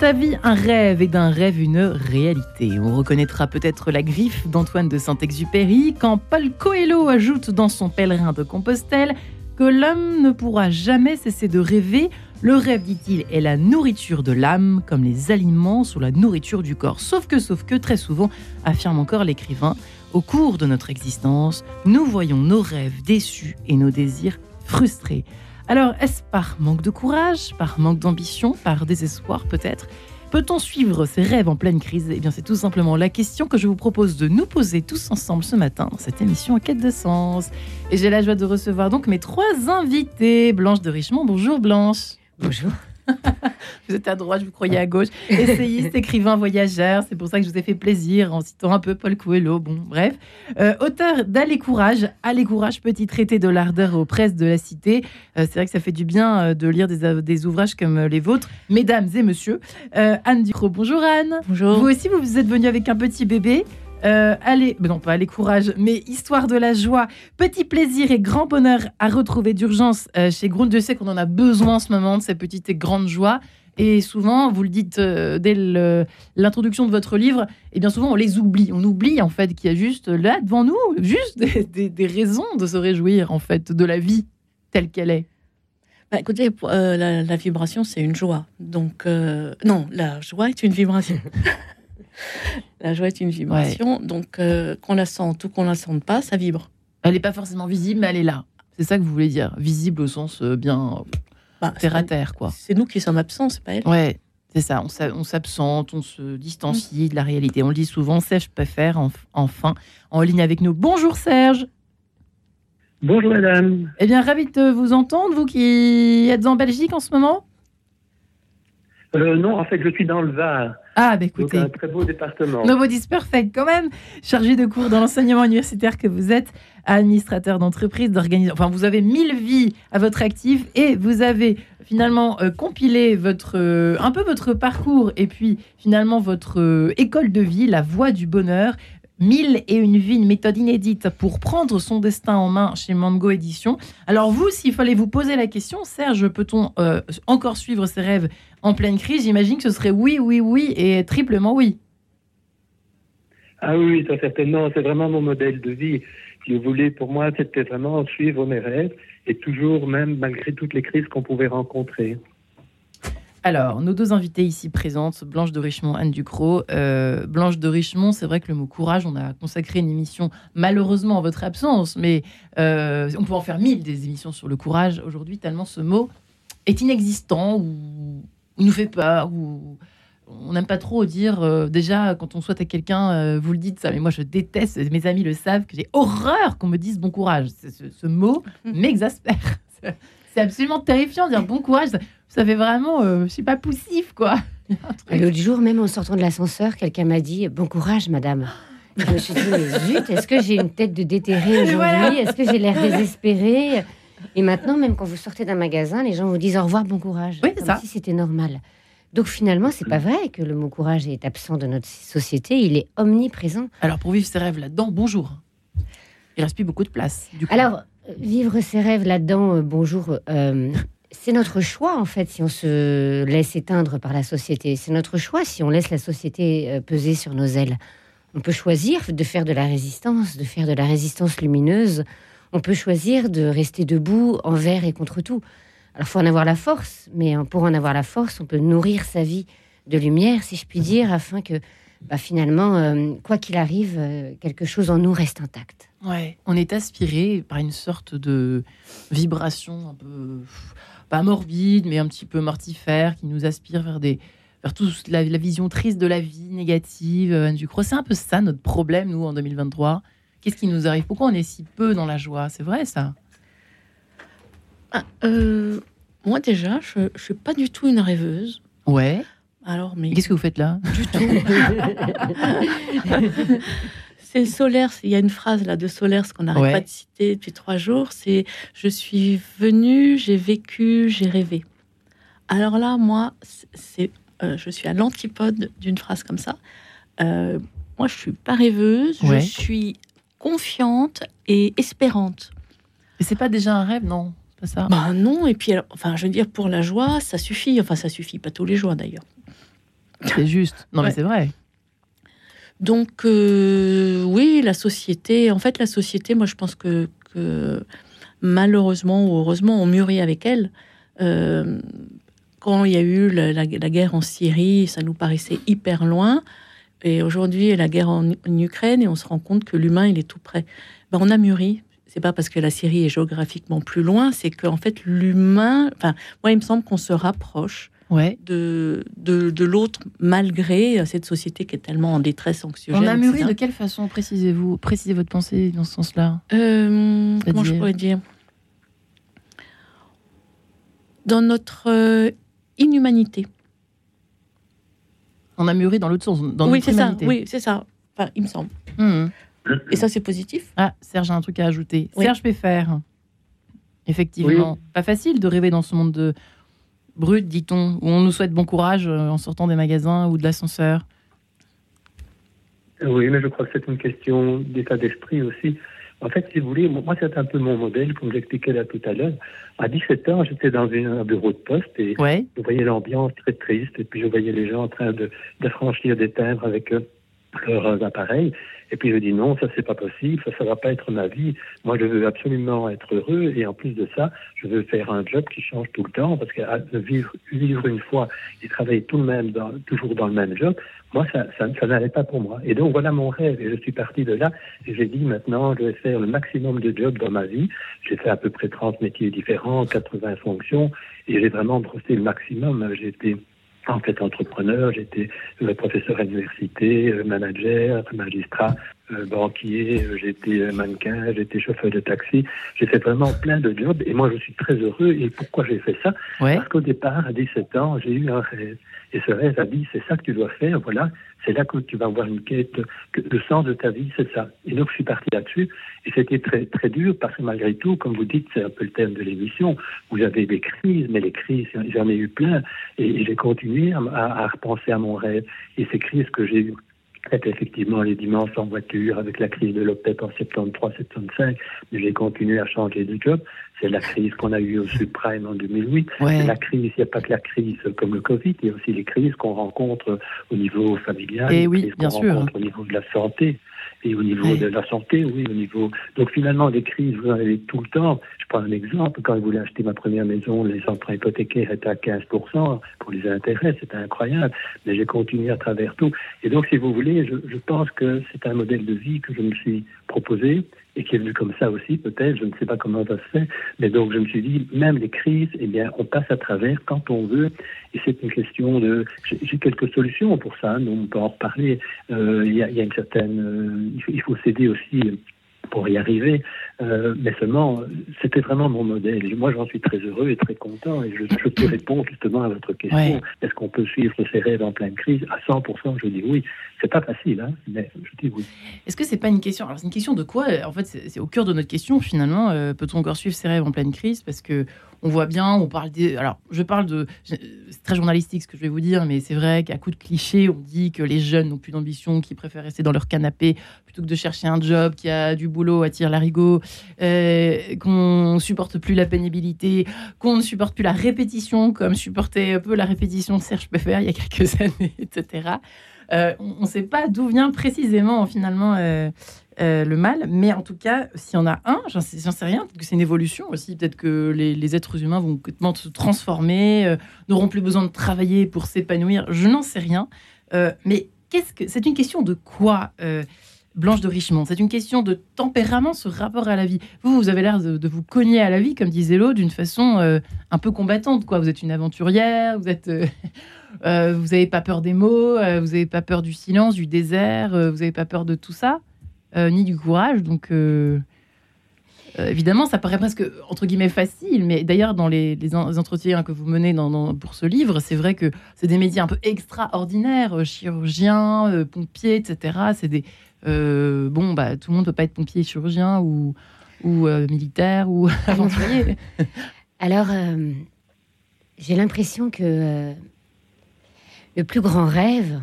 Ta vie un rêve et d'un rêve une réalité. On reconnaîtra peut-être la griffe d'Antoine de Saint-Exupéry quand Paul Coelho ajoute dans son pèlerin de Compostelle que l'homme ne pourra jamais cesser de rêver. Le rêve, dit-il, est la nourriture de l'âme, comme les aliments sont la nourriture du corps. Sauf que, sauf que, très souvent, affirme encore l'écrivain, au cours de notre existence, nous voyons nos rêves déçus et nos désirs frustrés. Alors, est-ce par manque de courage, par manque d'ambition, par désespoir peut-être? Peut-on suivre ses rêves en pleine crise? Eh bien, c'est tout simplement la question que je vous propose de nous poser tous ensemble ce matin dans cette émission en quête de sens. Et j'ai la joie de recevoir donc mes trois invités. Blanche de Richemont, bonjour Blanche. Bonjour. vous êtes à droite, vous croyais à gauche. Essayiste, écrivain, voyageur. C'est pour ça que je vous ai fait plaisir en citant un peu Paul Coelho. Bon, bref. Euh, auteur d'Allez Courage. Allez Courage, petit traité de l'ardeur aux presses de la cité. Euh, c'est vrai que ça fait du bien euh, de lire des, des, ouvrages comme les vôtres. Mesdames et messieurs, Anne Ducrot. Bonjour Anne. Bonjour. Vous aussi, vous êtes venue avec un petit bébé. Euh, allez, non pas allez courage, mais histoire de la joie, petit plaisir et grand bonheur à retrouver d'urgence euh, chez Grund. Je sais qu'on en a besoin en ce moment de ces petites et grandes joies. Et souvent, vous le dites euh, dès l'introduction de votre livre, et eh bien souvent on les oublie. On oublie en fait qu'il y a juste là devant nous, juste des, raisons de se réjouir en fait de la vie telle qu'elle est. Bah, écoutez, la, vibration c'est une joie. Donc non, la joie est une vibration. la joie est une vibration, donc euh, qu'on la sente ou qu'on la sente pas, ça vibre. Elle n'est pas forcément visible, mais elle est là. C'est ça que vous voulez dire. Visible au sens euh, bien bah, terre à terre, quoi. C'est nous qui sommes absents, c'est pas elle. Ouais, c'est ça. On s'absente, on se distancie de la réalité. On le dit souvent. Serge préfère enfin en ligne avec nous. Bonjour Serge. Bonjour madame. Eh bien, ravi de vous entendre, vous qui êtes en Belgique en ce moment. Euh, non, en fait, je suis dans le Var. Ah, bah écoutez. un très beau département. Perfect, quand même. Chargé de cours dans l'enseignement universitaire que vous êtes, administrateur d'entreprise, d'organisation. Enfin, vous avez mille vies à votre actif et vous avez finalement euh, compilé votre, euh, un peu votre parcours et puis finalement votre école de vie, la voie du bonheur. Mille et une vie, une méthode inédite pour prendre son destin en main chez Mango Édition. Alors vous, s'il fallait vous poser la question, Serge, peut-on euh, encore suivre ses rêves en pleine crise? J'imagine que ce serait oui, oui, oui et triplement oui. Ah oui, ça certainement. C'est vraiment mon modèle de vie. Je voulais, pour moi, c'était vraiment suivre mes rêves et toujours, même malgré toutes les crises qu'on pouvait rencontrer. Alors, nos deux invités ici présentes, Blanche de Richemont, Anne Ducrot. Euh, Blanche de Richemont, c'est vrai que le mot courage, on a consacré une émission, malheureusement en votre absence, mais euh, on peut en faire mille des émissions sur le courage aujourd'hui, tellement ce mot est inexistant ou, nous fait peur ou on n'aime pas trop dire. Euh, déjà, quand on souhaite à quelqu'un, vous le dites ça, mais moi je déteste, mes amis le savent, que j'ai horreur qu'on me dise bon courage. Ce, ce mot m'exaspère. C'est absolument terrifiant de dire bon courage ça fait vraiment, euh, je sais pas, poussif, quoi. L'autre jour, même en sortant de l'ascenseur, quelqu'un m'a dit Bon courage, madame. je me suis dit Mais zut, est-ce que j'ai une tête de déterré aujourd'hui? Est-ce que j'ai l'air désespéré Et maintenant, même quand vous sortez d'un magasin, les gens vous disent Au revoir, bon courage. Oui, comme ça. si c'était normal. Donc finalement, c'est pas vrai que le mot courage est absent de notre société, il est omniprésent. Alors pour vivre ses rêves là-dedans, bonjour. Il reste plus beaucoup de place. Du coup. Alors, vivre ses rêves là-dedans, euh, bonjour. Euh, c'est notre choix, en fait, si on se laisse éteindre par la société. C'est notre choix si on laisse la société euh, peser sur nos ailes. On peut choisir de faire de la résistance, de faire de la résistance lumineuse. On peut choisir de rester debout envers et contre tout. Alors, faut en avoir la force, mais pour en avoir la force, on peut nourrir sa vie de lumière, si je puis dire, afin que bah, finalement, quoi qu'il arrive, quelque chose en nous reste intact. Ouais, on est aspiré par une sorte de vibration un peu pas morbide, mais un petit peu mortifère, qui nous aspire vers des vers toute la, vision triste de la vie, négative. Euh, du crois c'est un peu ça notre problème, nous, en 2023. Qu'est-ce qui nous arrive? Pourquoi on est si peu dans la joie? C'est vrai, ça ah, euh, Moi, déjà, je ne suis pas du tout une rêveuse. Ouais. Alors, mais... Qu'est-ce que vous faites là? Du tout. c'est Solaire. Il y a une phrase là de Solaire, ce qu'on n'arrête pas de citer depuis trois jours. C'est je suis venu, j'ai vécu, j'ai rêvé. Alors là, moi, c'est, euh, je suis à l'antipode d'une phrase comme ça. Euh, moi, je suis pas rêveuse, je suis confiante et espérante. Et c'est pas déjà un rêve, non? Pas ça? Bah non. Et puis, enfin, je veux dire, pour la joie, ça suffit. Enfin, ça suffit pas tous les jours d'ailleurs. C'est juste. Non, mais c'est vrai. Donc, euh, oui, la société, en fait, la société, moi, je pense que, malheureusement ou heureusement, on mûrit avec elle. Euh, quand il y a eu la, guerre en Syrie, ça nous paraissait hyper loin. Et aujourd'hui, la guerre en, Ukraine, et on se rend compte que l'humain, il est tout près. Ben, on a mûri. C'est pas parce que la Syrie est géographiquement plus loin, c'est qu'en fait, l'humain. Enfin, moi, il me semble qu'on se rapproche ouais. de, de, de l'autre, malgré cette société qui est tellement en détresse anxiogène. On a mûri de quelle façon Précisez-vous, précisez votre pensée dans ce sens-là. Euh, comment je pourrais dire? Dans notre euh, inhumanité. On a mûri dans l'autre sens, dans oui, c'est ça. Oui, c'est ça. Enfin, il me semble. Hmm. Et ça, c'est positif. Ah, Serge a un truc à ajouter. Serge faire Effectivement. Pas facile de rêver dans ce monde de brut, dit-on, où on nous souhaite bon courage euh, en sortant des magasins ou de l'ascenseur. Oui, mais je crois que c'est une question d'état d'esprit aussi. En fait, si vous voulez, moi, c'est un peu mon modèle, comme j'expliquais là tout à l'heure. À 17 ans, j'étais dans un bureau de poste et je voyais l'ambiance très triste, et puis je voyais les gens en train de, de franchir des timbres avec eux leurs appareils. Et puis je dis non, ça c'est pas possible, ça ça va pas être ma vie. Moi je veux absolument être heureux et en plus de ça, je veux faire un job qui change tout le temps parce que vivre, vivre une fois et travailler tout le même dans, toujours dans le même job, moi ça, ça, ça n'allait pas pour moi. Et donc voilà mon rêve et je suis parti de là et j'ai dit maintenant je vais faire le maximum de jobs dans ma vie. J'ai fait à peu près 30 métiers différents, 80 fonctions et j'ai vraiment brossé le maximum. J'ai été en fait entrepreneur, j'étais euh, professeur à l'université, euh, manager, magistrat, banquier, j'étais mannequin, j'étais chauffeur de taxi. J'ai fait vraiment plein de jobs et moi je suis très heureux. Et pourquoi j'ai fait ça? Parce qu'au départ, à 17 ans, j'ai eu un rêve. Et ce rêve a dit, c'est ça que tu dois faire, voilà, c'est là que tu vas avoir une quête, que le sens de ta vie, c'est ça. Et donc, je suis parti là-dessus, et c'était très, très dur, parce que malgré tout, comme vous dites, c'est un peu le thème de l'émission, vous avez des crises, mais les crises, j'en ai eu plein, et, j'ai continué à, à, repenser à mon rêve. Et ces crises que j'ai eues, effectivement les dimanches en voiture avec la crise de l'OPEP en 73-75, mais j'ai continué à changer de job. C'est la crise qu'on a eue au subprime en 2008. La crise, il n'y a pas que la crise comme le Covid, il y a aussi les crises qu'on rencontre au niveau familial, Et oui, bien sûr. au niveau de la santé. Et au niveau de la santé, oui, au niveau. Donc finalement, des crises, vous en avez tout le temps. Je prends un exemple. Quand je voulais acheter ma première maison, les emprunts hypothécaires étaient à 15% pour les intérêts. C'était incroyable. Mais j'ai continué à travers tout. Et donc, si vous voulez, je, je pense que c'est un modèle de vie que je me suis proposé et qui est venu comme ça aussi, peut-être, je ne sais pas comment ça se fait, mais donc je me suis dit, même les crises, eh bien, on passe à travers quand on veut, et c'est une question de... J'ai quelques solutions pour ça, hein, on peut en reparler. Euh, il y, a une certaine... Euh, il faut s'aider aussi pour y arriver. Euh, mais seulement, c'était vraiment mon modèle. Et moi, j'en suis très heureux et très content. Et je, je peux répondre justement à votre question. Est-ce qu'on peut suivre ses rêves en pleine crise? À 100%, je dis oui. C'est pas facile, hein, mais je dis oui. Est-ce que c'est pas une question? Alors, c'est une question de quoi? En fait, c'est au cœur de notre question, finalement. Euh, peut-on encore suivre ses rêves en pleine crise? Parce que on voit bien, on parle des. Alors, je parle de. C'est très journalistique ce que je vais vous dire, mais c'est vrai qu'à coup de clichés, on dit que les jeunes n'ont plus d'ambition, qu'ils préfèrent rester dans leur canapé plutôt que de chercher un job qui a du boulot à tirer l'arigot, euh, qu'on supporte plus la pénibilité, qu'on ne supporte plus la répétition, comme supportait un peu la répétition de Serge Peffer il y a quelques années, etc. Euh, on ne sait pas d'où vient précisément finalement euh, euh, le mal, mais en tout cas, s'il y en a un, j'en sais, rien, peut-être que c'est une évolution aussi, peut-être que les, êtres humains vont complètement se transformer, n'auront plus besoin de travailler pour s'épanouir, je n'en sais rien. mais qu'est-ce que c'est une question de quoi Blanche de Richemont, c'est une question de tempérament, ce rapport à la vie. Vous, vous avez l'air de, vous cogner à la vie, comme disait l'autre, d'une façon un peu combattante. Quoi. Vous êtes une aventurière, vous êtes, euh, vous n'avez pas peur des mots, euh, vous n'avez pas peur du silence, du désert, euh, vous n'avez pas peur de tout ça, ni du courage. Donc, évidemment, ça paraît presque, entre guillemets, facile. Mais d'ailleurs, dans les, entretiens que vous menez pour ce livre, c'est vrai que c'est des métiers un peu extraordinaires, chirurgien, pompier, etc. C'est des... bon, bah, tout le monde ne peut pas être pompier, chirurgien ou militaire ou aventurier. Alors, j'ai l'impression que le plus grand rêve,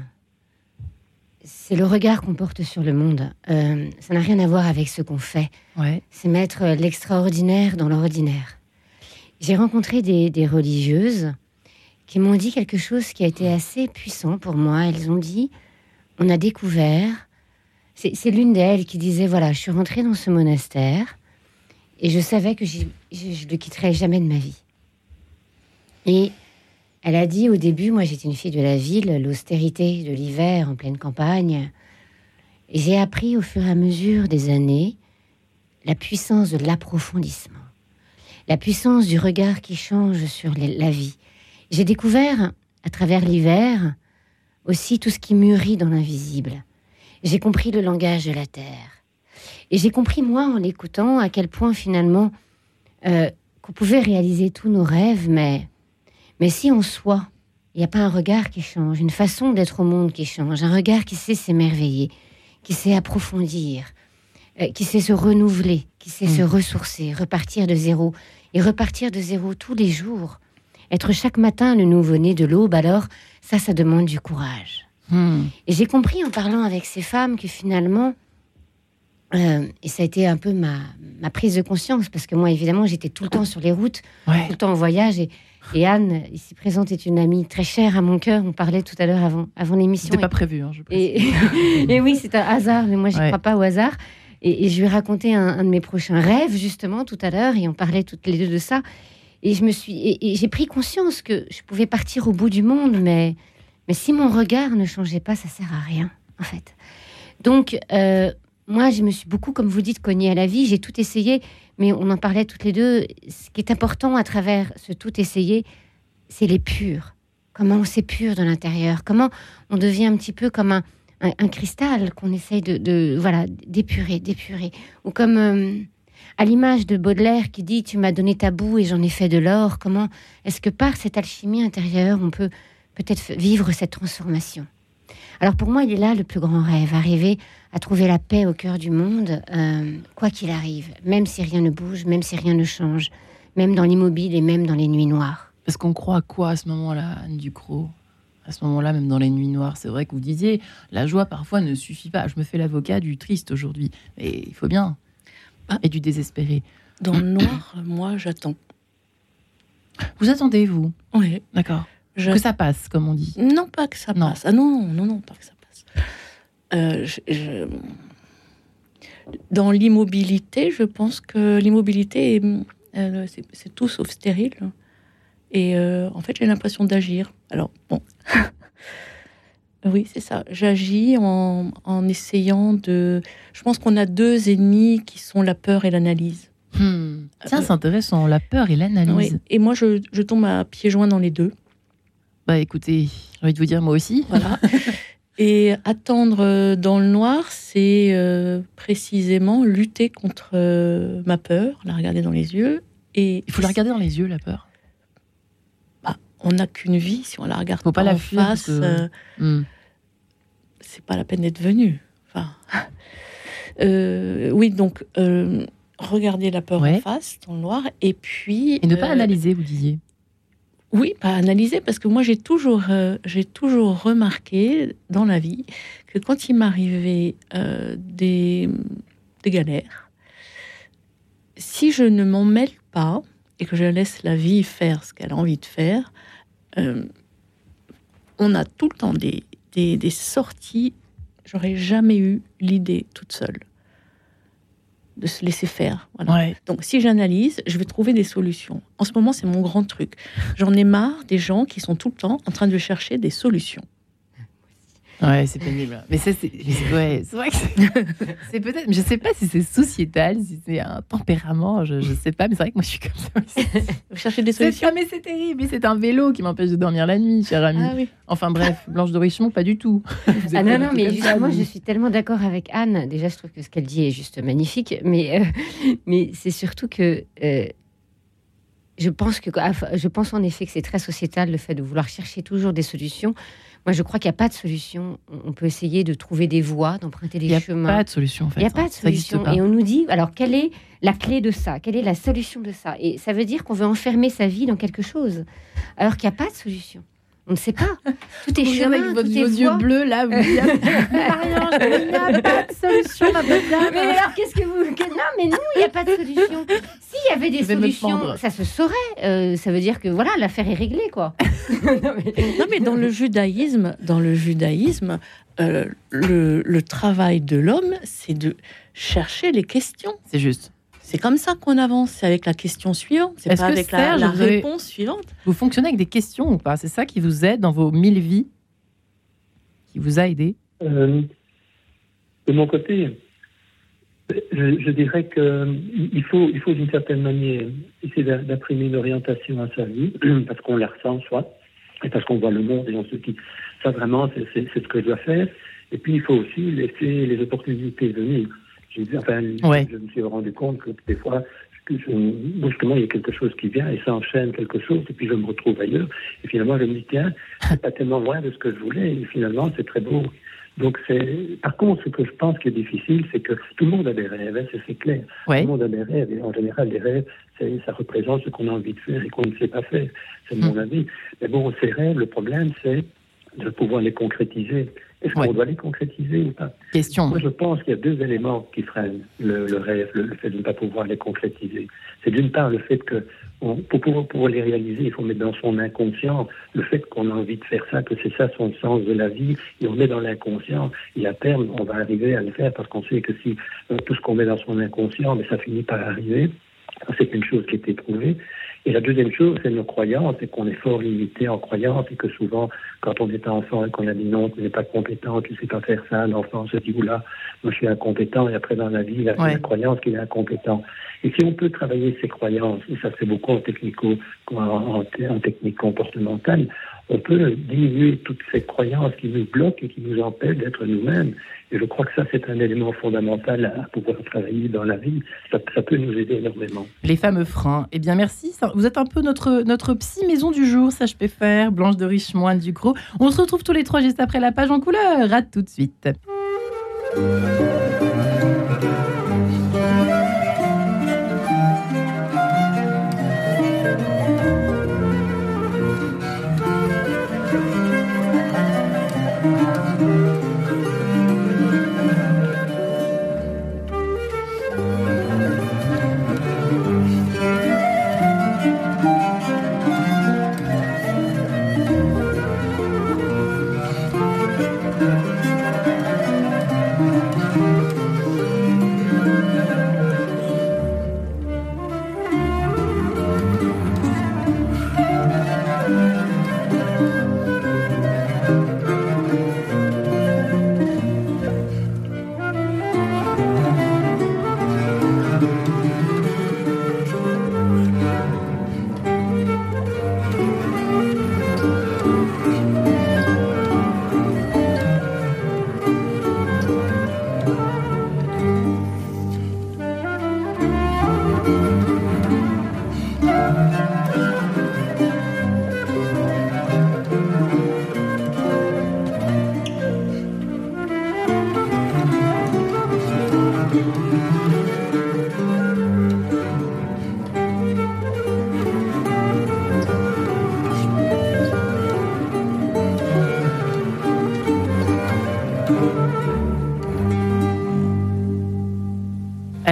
c'est le regard qu'on porte sur le monde. Euh, ça n'a rien à voir avec ce qu'on fait. C'est mettre l'extraordinaire dans l'ordinaire. J'ai rencontré des, religieuses qui m'ont dit quelque chose qui a été assez puissant pour moi. Elles ont dit, on a découvert, c'est l'une d'elles qui disait, voilà, je suis rentrée dans ce monastère et je savais que je ne le quitterais jamais de ma vie. Et elle a dit au début, moi j'étais une fille de la ville, l'austérité de l'hiver en pleine campagne. Et j'ai appris au fur et à mesure des années la puissance de l'approfondissement, la puissance du regard qui change sur la vie. J'ai découvert, à travers l'hiver, aussi tout ce qui mûrit dans l'invisible. J'ai compris le langage de la terre. Et j'ai compris, moi, en l'écoutant, à quel point finalement, euh, qu'on pouvait réaliser tous nos rêves, mais, mais si en soi, il n'y a pas un regard qui change, une façon d'être au monde qui change, un regard qui sait s'émerveiller, qui sait approfondir, euh, qui sait se renouveler, qui sait se mm. ressourcer, repartir de zéro, et repartir de zéro tous les jours. Être chaque matin le nouveau-né de l'aube, alors ça, ça demande du courage. Mm. Et j'ai compris en parlant avec ces femmes que finalement, euh, et ça a été un peu ma, ma, prise de conscience, parce que moi, évidemment, j'étais tout le temps sur les routes, tout le temps en voyage. Et, et, Anne, ici présente, est une amie très chère à mon cœur. On parlait tout à l'heure avant, avant l'émission. C'était pas prévu, hein, je et, et, oui, c'est un hasard, mais moi, je ne crois pas au hasard. Et, je lui ai raconté un, de mes prochains rêves, justement, tout à l'heure, et on parlait toutes les deux de ça. Et je me suis, et, j'ai pris conscience que je pouvais partir au bout du monde, mais, mais si mon regard ne changeait pas, ça sert à rien, en fait. Donc, euh, moi, je me suis beaucoup, comme vous dites, cognée à la vie. J'ai tout essayé, mais on en parlait toutes les deux. Ce qui est important à travers ce tout essayé, c'est les purs. Comment on s'épure de l'intérieur. Comment on devient un petit peu comme un, un, cristal qu'on essaye de, voilà d'épurer, d'épurer. Ou comme euh, à l'image de Baudelaire qui dit Tu m'as donné ta boue et j'en ai fait de l'or. Comment est-ce que par cette alchimie intérieure, on peut peut-être vivre cette transformation? Alors pour moi, il est là le plus grand rêve, arriver à trouver la paix au cœur du monde, euh, quoi qu'il arrive, même si rien ne bouge, même si rien ne change, même dans l'immobile et même dans les nuits noires. Parce qu'on croit à quoi à ce moment-là, Anne Ducrot? À ce moment-là, même dans les nuits noires, c'est vrai que vous disiez, la joie parfois ne suffit pas. Je me fais l'avocat du triste aujourd'hui, mais il faut bien. Ah. Et du désespéré. Dans le noir, moi, j'attends. Vous attendez, vous? Oui. D'accord. Que ça passe, comme on dit. Non, pas que ça passe. Ah non, non, non, pas que ça passe. Euh, dans l'immobilité, je pense que l'immobilité, euh, c'est tout sauf stérile. Et euh, en fait, j'ai l'impression d'agir. Alors, bon. oui, c'est ça. J'agis en, en, essayant de. Je pense qu'on a deux ennemis qui sont la peur et l'analyse. Hmm. Ça, c'est intéressant, la peur et l'analyse. Et moi, je, je tombe à pieds joints dans les deux. Bah écoutez, j'ai envie de vous dire moi aussi. Voilà. Et attendre euh, dans le noir, c'est euh, précisément lutter contre euh, ma peur, la regarder dans les yeux. Et il faut la regarder dans les yeux, la peur. Bah, on n'a qu'une vie si on la regarde faut pas, la en face. Hmm. C'est pas la peine d'être venu. Enfin, oui, donc regarder la peur en face, dans le noir, et puis et ne pas analyser, vous disiez. Oui, pas analyser, parce que moi j'ai toujours, euh, toujours remarqué dans la vie que quand il m'arrivait euh, des, des galères, si je ne m'en mêle pas et que je laisse la vie faire ce qu'elle a envie de faire, euh, on a tout le temps des, des, des sorties. J'aurais jamais eu l'idée toute seule de se laisser faire. Donc, si j'analyse, je vais trouver des solutions. En ce moment, c'est mon grand truc. J'en ai marre des gens qui sont tout le temps en train de chercher des solutions. Ouais, c'est pénible. Mais ça, c'est ouais, vrai que c'est peut-être. Je sais pas si c'est sociétal, si c'est un tempérament, je, je sais pas, mais c'est vrai que moi je suis comme ça aussi. Vous cherchez des solutions Mais c'est terrible, c'est un vélo qui m'empêche de dormir la nuit, cher ami. Ah, oui. Enfin bref, Blanche de Richemont, pas du tout. ah non, non, mais justement, je suis tellement d'accord avec Anne. Déjà, je trouve que ce qu'elle dit est juste magnifique, mais, euh, mais c'est surtout que. Euh, je pense que je pense en effet que c'est très sociétal le fait de vouloir chercher toujours des solutions. Moi, je crois qu'il n'y a pas de solution. On peut essayer de trouver des voies, d'emprunter des chemins. Il n'y a pas de solution, en fait. Il n'y a pas de solution. Et on nous dit, alors, quelle est la clé de ça? Quelle est la solution de ça? Et ça veut dire qu'on veut enfermer sa vie dans quelque chose, alors qu'il n'y a pas de solution. On ne sait pas. Tout est chemin, avec vos yeux bleus là. Vous dites, Marianne, il n'y a pas de solution, ma bonne Mais alors, qu'est-ce que vous Non, mais non, il n'y a pas de solution. S'il y avait des solutions, ça se saurait. Euh, ça veut dire que voilà, l'affaire est réglée, quoi. non, mais... dans le judaïsme, dans le judaïsme, euh, le, le travail de l'homme, c'est de chercher les questions. C'est juste. C'est comme ça qu'on avance, c'est avec la question suivante, c'est pas avec la, réponse suivante. Vous fonctionnez avec des questions ou pas? C'est ça qui vous aide dans vos mille vies? Qui vous a aidé? Euh, De mon côté, je, dirais qu'il faut, il faut d'une certaine manière essayer d'imprimer une orientation à sa vie, parce qu'on la ressent soit, et parce qu'on voit le monde et on se dit, ça vraiment, c'est ce que je dois faire. Et puis, il faut aussi laisser les opportunités venir. Enfin, je me suis rendu compte que des fois, brusquement, il y a quelque chose qui vient et ça enchaîne quelque chose, et puis je me retrouve ailleurs. Et finalement, je me dis, tiens, c'est pas tellement loin de ce que je voulais, et finalement, c'est très beau. Donc, c'est. Par contre, ce que je pense qui est difficile, c'est que tout le monde a des rêves, hein, c'est clair. Tout le monde a des rêves, et en général, les rêves, ça représente ce qu'on a envie de faire et qu'on ne sait pas faire. C'est mon mm. avis. Mais bon, ces rêves, le problème, c'est de pouvoir les concrétiser. Est-ce qu'on doit les concrétiser ou pas Question. Moi, je pense qu'il y a deux éléments qui freinent le, rêve, le, fait de ne pas pouvoir les concrétiser. C'est d'une part le fait que pour pouvoir, pour les réaliser, il faut mettre dans son inconscient le fait qu'on a envie de faire ça, que c'est ça son sens de la vie, et on met dans l'inconscient, et à terme, on va arriver à le faire parce qu'on sait que si euh, tout ce qu'on met dans son inconscient, mais ça finit par arriver. C'est une chose qui est éprouvée. Et la deuxième chose, c'est nos croyances, et qu'on est fort limité en croyances, et que souvent, quand on est enfant et qu'on a dit non, tu n'es pas compétent, tu ne sais pas faire ça, l'enfant se dit, oula, moi je suis incompétent, et après dans la vie, il a la croyance qu'il est incompétent. Et si on peut travailler ces croyances, et ça c'est beaucoup en, technico, en, en technique comportementale, on peut diminuer toutes ces croyances qui nous bloquent et qui nous empêchent d'être nous-mêmes. Et je crois que ça, c'est un élément fondamental à pouvoir travailler dans la vie. Ça, peut nous aider énormément. Les fameux freins. Eh bien, merci. Vous êtes un peu notre, notre psy maison du jour, ça. Blanche de Richemoine du Gros. On se retrouve tous les trois juste après la page en couleur. À tout de suite.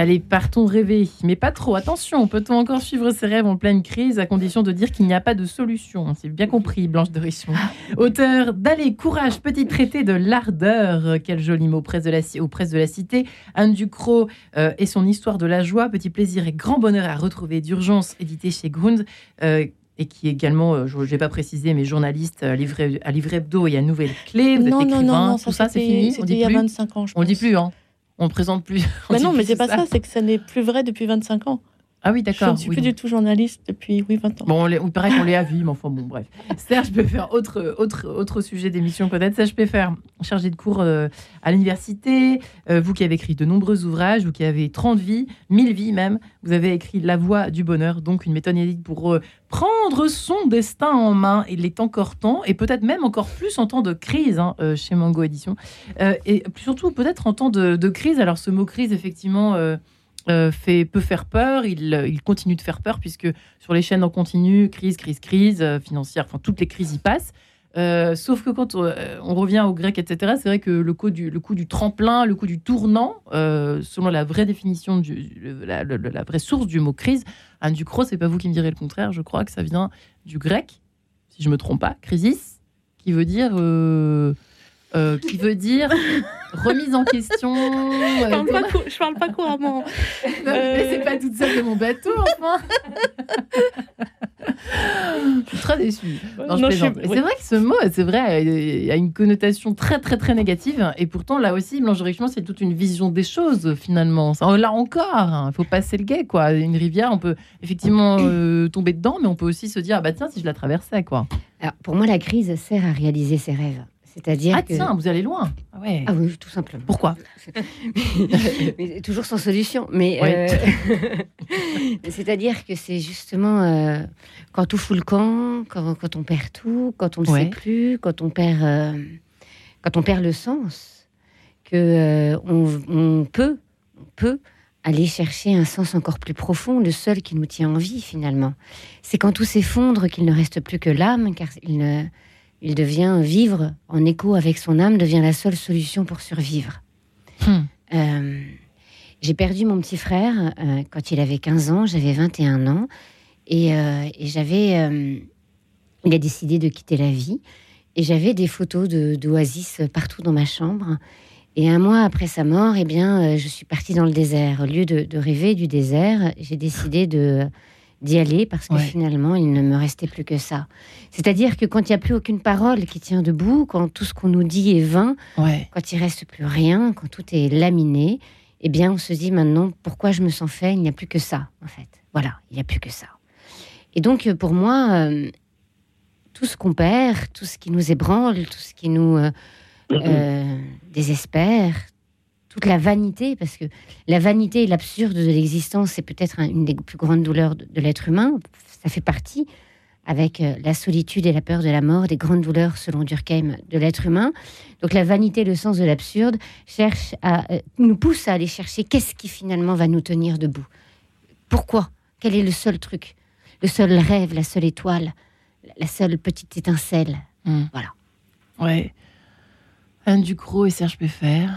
Allez, partons rêver, mais pas trop. Attention, peut-on encore suivre ses rêves en pleine crise à condition de dire qu'il n'y a pas de solution? C'est bien compris, Blanche de Richemont. Auteur d'Allez, courage, petit traité de l'ardeur. Quel joli mot presse de la, aux presses de la cité. Anne Ducrot euh, et son histoire de la joie, petit plaisir et grand bonheur à retrouver d'urgence, édité chez Grund. Euh, et qui est également, euh, je n'ai pas précisé, mais journaliste à Livre, Hebdo et à Nouvelle Clé. Vous non, êtes écrivain, non, non, tout ça, c'est fini? On dit il y a 25 ans, je On ne dit plus, hein? On présente plus. Mais non, mais c'est pas ça, c'est que ça n'est plus vrai depuis 25 ans. Ah oui, d'accord. Je ne suis plus du tout journaliste depuis oui, 20 ans. Bon, il paraît qu'on l'est à vie, mais enfin bon, bref. Serge faire autre, autre, autre sujet d'émission peut-être. Serge faire chargé de cours euh, à l'université. Euh, vous qui avez écrit de nombreux ouvrages, vous qui avez 30 vies, 1000 vies même, vous avez écrit La Voix du Bonheur, donc une méthode inédite pour euh, prendre son destin en main. Il est encore temps, et peut-être même encore plus en temps de crise hein, chez Mango Édition. et surtout peut-être en temps de, de, crise. Alors ce mot crise, effectivement euh, peut faire peur, il, il, continue de faire peur puisque sur les chaînes en continu, crise, crise, crise euh, financière, enfin toutes les crises y passent. Euh, sauf que quand euh, on, revient au grec, etc., c'est vrai que le coup du, coup du tremplin, le coup du tournant, euh, selon la vraie définition, la, vraie source du mot crise, Anne Ducrot, c'est pas vous qui me direz le contraire, je crois que ça vient du grec, si je me trompe pas, crisis, qui veut dire qui veut dire remise en question. je, parle pas parle pas couramment. non, mais c'est pas toute seule de mon bateau, enfin. je suis très déçue. C'est vrai que ce mot, c'est vrai, il a une connotation très, très, très négative. Et pourtant, là aussi, Blanche Richemont, c'est toute une vision des choses, finalement. Là encore, il hein, faut passer le guet, quoi. Une rivière, on peut effectivement euh, tomber dedans, mais on peut aussi se dire, ah bah tiens, si je la traversais, quoi. Alors, pour moi, la crise sert à réaliser ses rêves. C'est-à-dire ah tiens, vous allez loin. Ah, ouais. ah oui, tout simplement. Pourquoi mais, Toujours sans solution. Mais euh, c'est-à-dire que c'est justement euh, quand tout fout le camp, quand, on perd tout, quand on ne sait plus, quand on perd, euh, quand on perd le sens, que on, peut, on peut aller chercher un sens encore plus profond, le seul qui nous tient en vie finalement. C'est quand tout s'effondre qu'il ne reste plus que l'âme, car il ne il devient vivre en écho avec son âme, devient la seule solution pour survivre. Hmm. Euh, j'ai perdu mon petit frère euh, quand il avait 15 ans, j'avais 21 ans, et, euh, j'avais. il a décidé de quitter la vie, et j'avais des photos d'oasis partout dans ma chambre. Et un mois après sa mort, eh bien, je suis partie dans le désert. Au lieu de rêver du désert, j'ai décidé de d'y aller parce que finalement, il ne me restait plus que ça. C'est-à-dire que quand il n'y a plus aucune parole qui tient debout, quand tout ce qu'on nous dit est vain, quand il reste plus rien, quand tout est laminé, eh bien, on se dit maintenant, pourquoi je me sens fait Il n'y a plus que ça, en fait. Voilà, il n'y a plus que ça. Et donc, pour moi, euh, tout ce qu'on perd, tout ce qui nous ébranle, tout ce qui nous euh, euh, désespère, toute la vanité, parce que la vanité et l'absurde de l'existence, c'est peut-être une des plus grandes douleurs de, l'être humain. Ça fait partie, avec euh, la solitude et la peur de la mort, des grandes douleurs, selon Durkheim, de l'être humain. Donc la vanité, le sens de l'absurde, cherche à euh, nous pousse à aller chercher qu'est-ce qui finalement va nous tenir debout. Pourquoi? Quel est le seul truc? Le seul rêve, la seule étoile, la seule petite étincelle. Hmm. Voilà. Ouais. Anne Ducrot et Serge Peffer.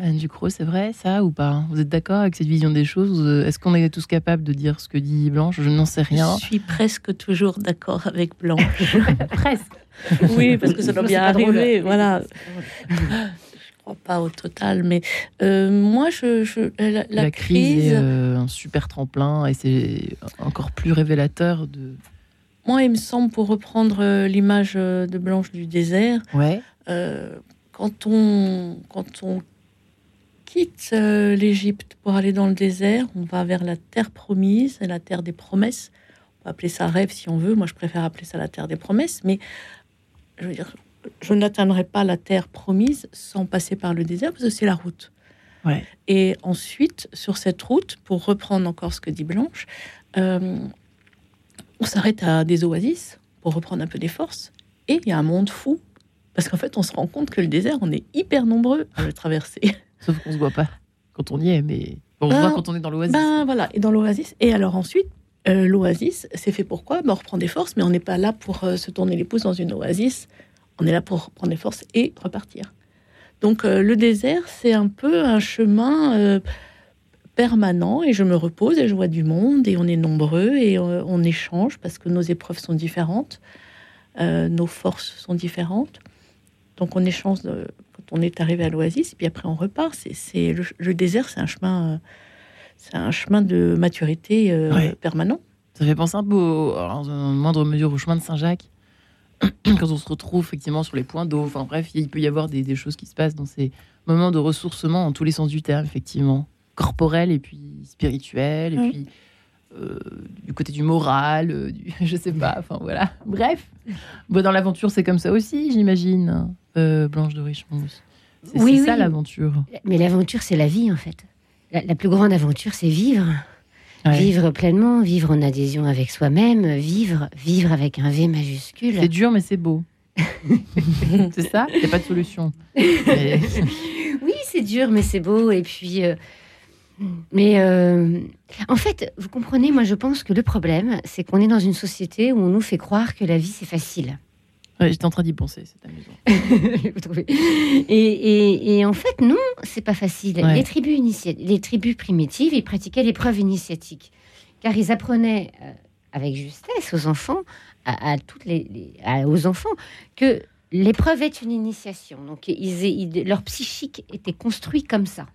Anne Ducrot, c'est vrai ça ou pas? Vous êtes d'accord avec cette vision des choses Est-ce qu'on est tous capables de dire ce que dit Blanche? Je n'en sais rien. Je suis presque toujours d'accord avec Blanche. presque. Oui, parce que ça doit bien arriver. Voilà. Je crois pas au total, mais euh, moi, je, la, crise, est euh, un super tremplin et c'est encore plus révélateur de. Moi, il me semble, pour reprendre euh, l'image de Blanche du désert, ouais. quand on quand on quitte euh, l'Égypte pour aller dans le désert, on va vers la terre promise, la terre des promesses. On peut appeler ça rêve si on veut. Moi, je préfère appeler ça la terre des promesses. Mais je veux dire, je n'atteindrai pas la terre promise sans passer par le désert parce que c'est la route. Et ensuite, sur cette route, pour reprendre encore ce que dit Blanche, euh, on s'arrête à des oasis pour reprendre un peu des forces. Et il y a un monde fou. Parce qu'en fait, on se rend compte que le désert, on est hyper nombreux à le traverser. Sauf qu'on se voit pas quand on y est, mais on voit ben, quand on est dans l'oasis. Ben voilà, et dans l'oasis. Et alors ensuite, euh, l'oasis, c'est fait pourquoi ben, On reprend des forces, mais on n'est pas là pour euh, se tourner les pouces dans une oasis. On est là pour prendre des forces et repartir. Donc euh, le désert, c'est un peu un chemin permanent et je me repose et je vois du monde et on est nombreux et on échange parce que nos épreuves sont différentes, nos forces sont différentes. Donc on échange on est arrivé à l'oasis, et puis après on repart. C'est le, désert, c'est un chemin, euh, c'est un chemin de maturité euh, permanent. Ça fait penser un peu, au, en moindre mesure, au chemin de Saint-Jacques, quand on se retrouve effectivement sur les points d'eau. Enfin bref, il peut y avoir des, choses qui se passent dans ces moments de ressourcement en tous les sens du terme, effectivement, corporel et puis spirituel, et puis euh, du côté du moral, du, je sais pas, enfin voilà. Bref, bon, dans l'aventure, c'est comme ça aussi, j'imagine. Euh, Blanche de Richemont. C'est oui, ça l'aventure. Mais l'aventure, c'est la vie en fait. La, plus grande aventure, c'est vivre. Vivre pleinement, vivre en adhésion avec soi-même, vivre, vivre avec un V majuscule. C'est dur, mais c'est beau. c'est ça? Il n'y a pas de solution. oui, c'est dur, mais c'est beau. Et puis, euh, mais euh, en fait, vous comprenez, moi je pense que le problème, c'est qu'on est dans une société où on nous fait croire que la vie c'est facile. J'étais en train d'y penser, c'est amusant. et, et, en fait, non, c'est pas facile. Les, tribus les tribus primitives, ils pratiquaient l'épreuve initiatique, car ils apprenaient euh, avec justesse aux enfants, à, toutes les, aux enfants, que l'épreuve est une initiation. Donc, ils, leur psychique était construit comme ça.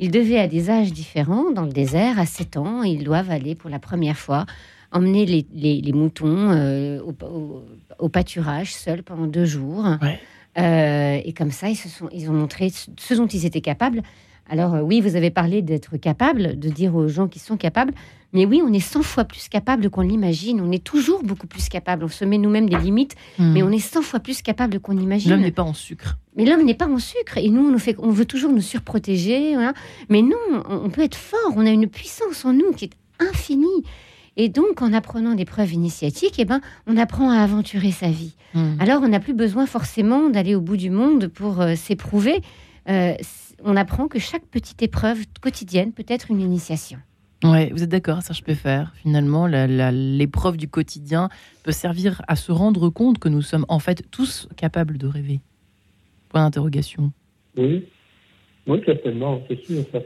Ils devaient, à des âges différents, dans le désert, à 7 ans, ils doivent aller pour la première fois emmener les, moutons euh, au, pâturage seuls pendant deux jours. Euh, et comme ça, ils, se sont, ils ont montré ce dont ils étaient capables. Alors euh, oui, vous avez parlé d'être capable, de dire aux gens qui sont capables, mais oui, on est 100 fois plus capable qu'on l'imagine. On est toujours beaucoup plus capable. On se met nous-mêmes des limites, hmm. mais on est 100 fois plus capable qu'on imagine. L'homme n'est pas en sucre. Mais l'homme n'est pas en sucre. Et nous, on, fait, on veut toujours nous surprotéger. Mais non, on, peut être fort. On a une puissance en nous qui est infinie. Et donc, en apprenant des preuves initiatiques, eh ben, on apprend à aventurer sa vie. Hmm. Alors, on n'a plus besoin forcément d'aller au bout du monde pour euh, s'éprouver. Euh, on apprend que chaque petite épreuve quotidienne peut être une initiation. Ouais, vous êtes d'accord, ça je peux faire. Finalement, l'épreuve du quotidien peut servir à se rendre compte que nous sommes en fait tous capables de rêver. Point d'interrogation. Oui, oui, certainement, c'est sûr. Ça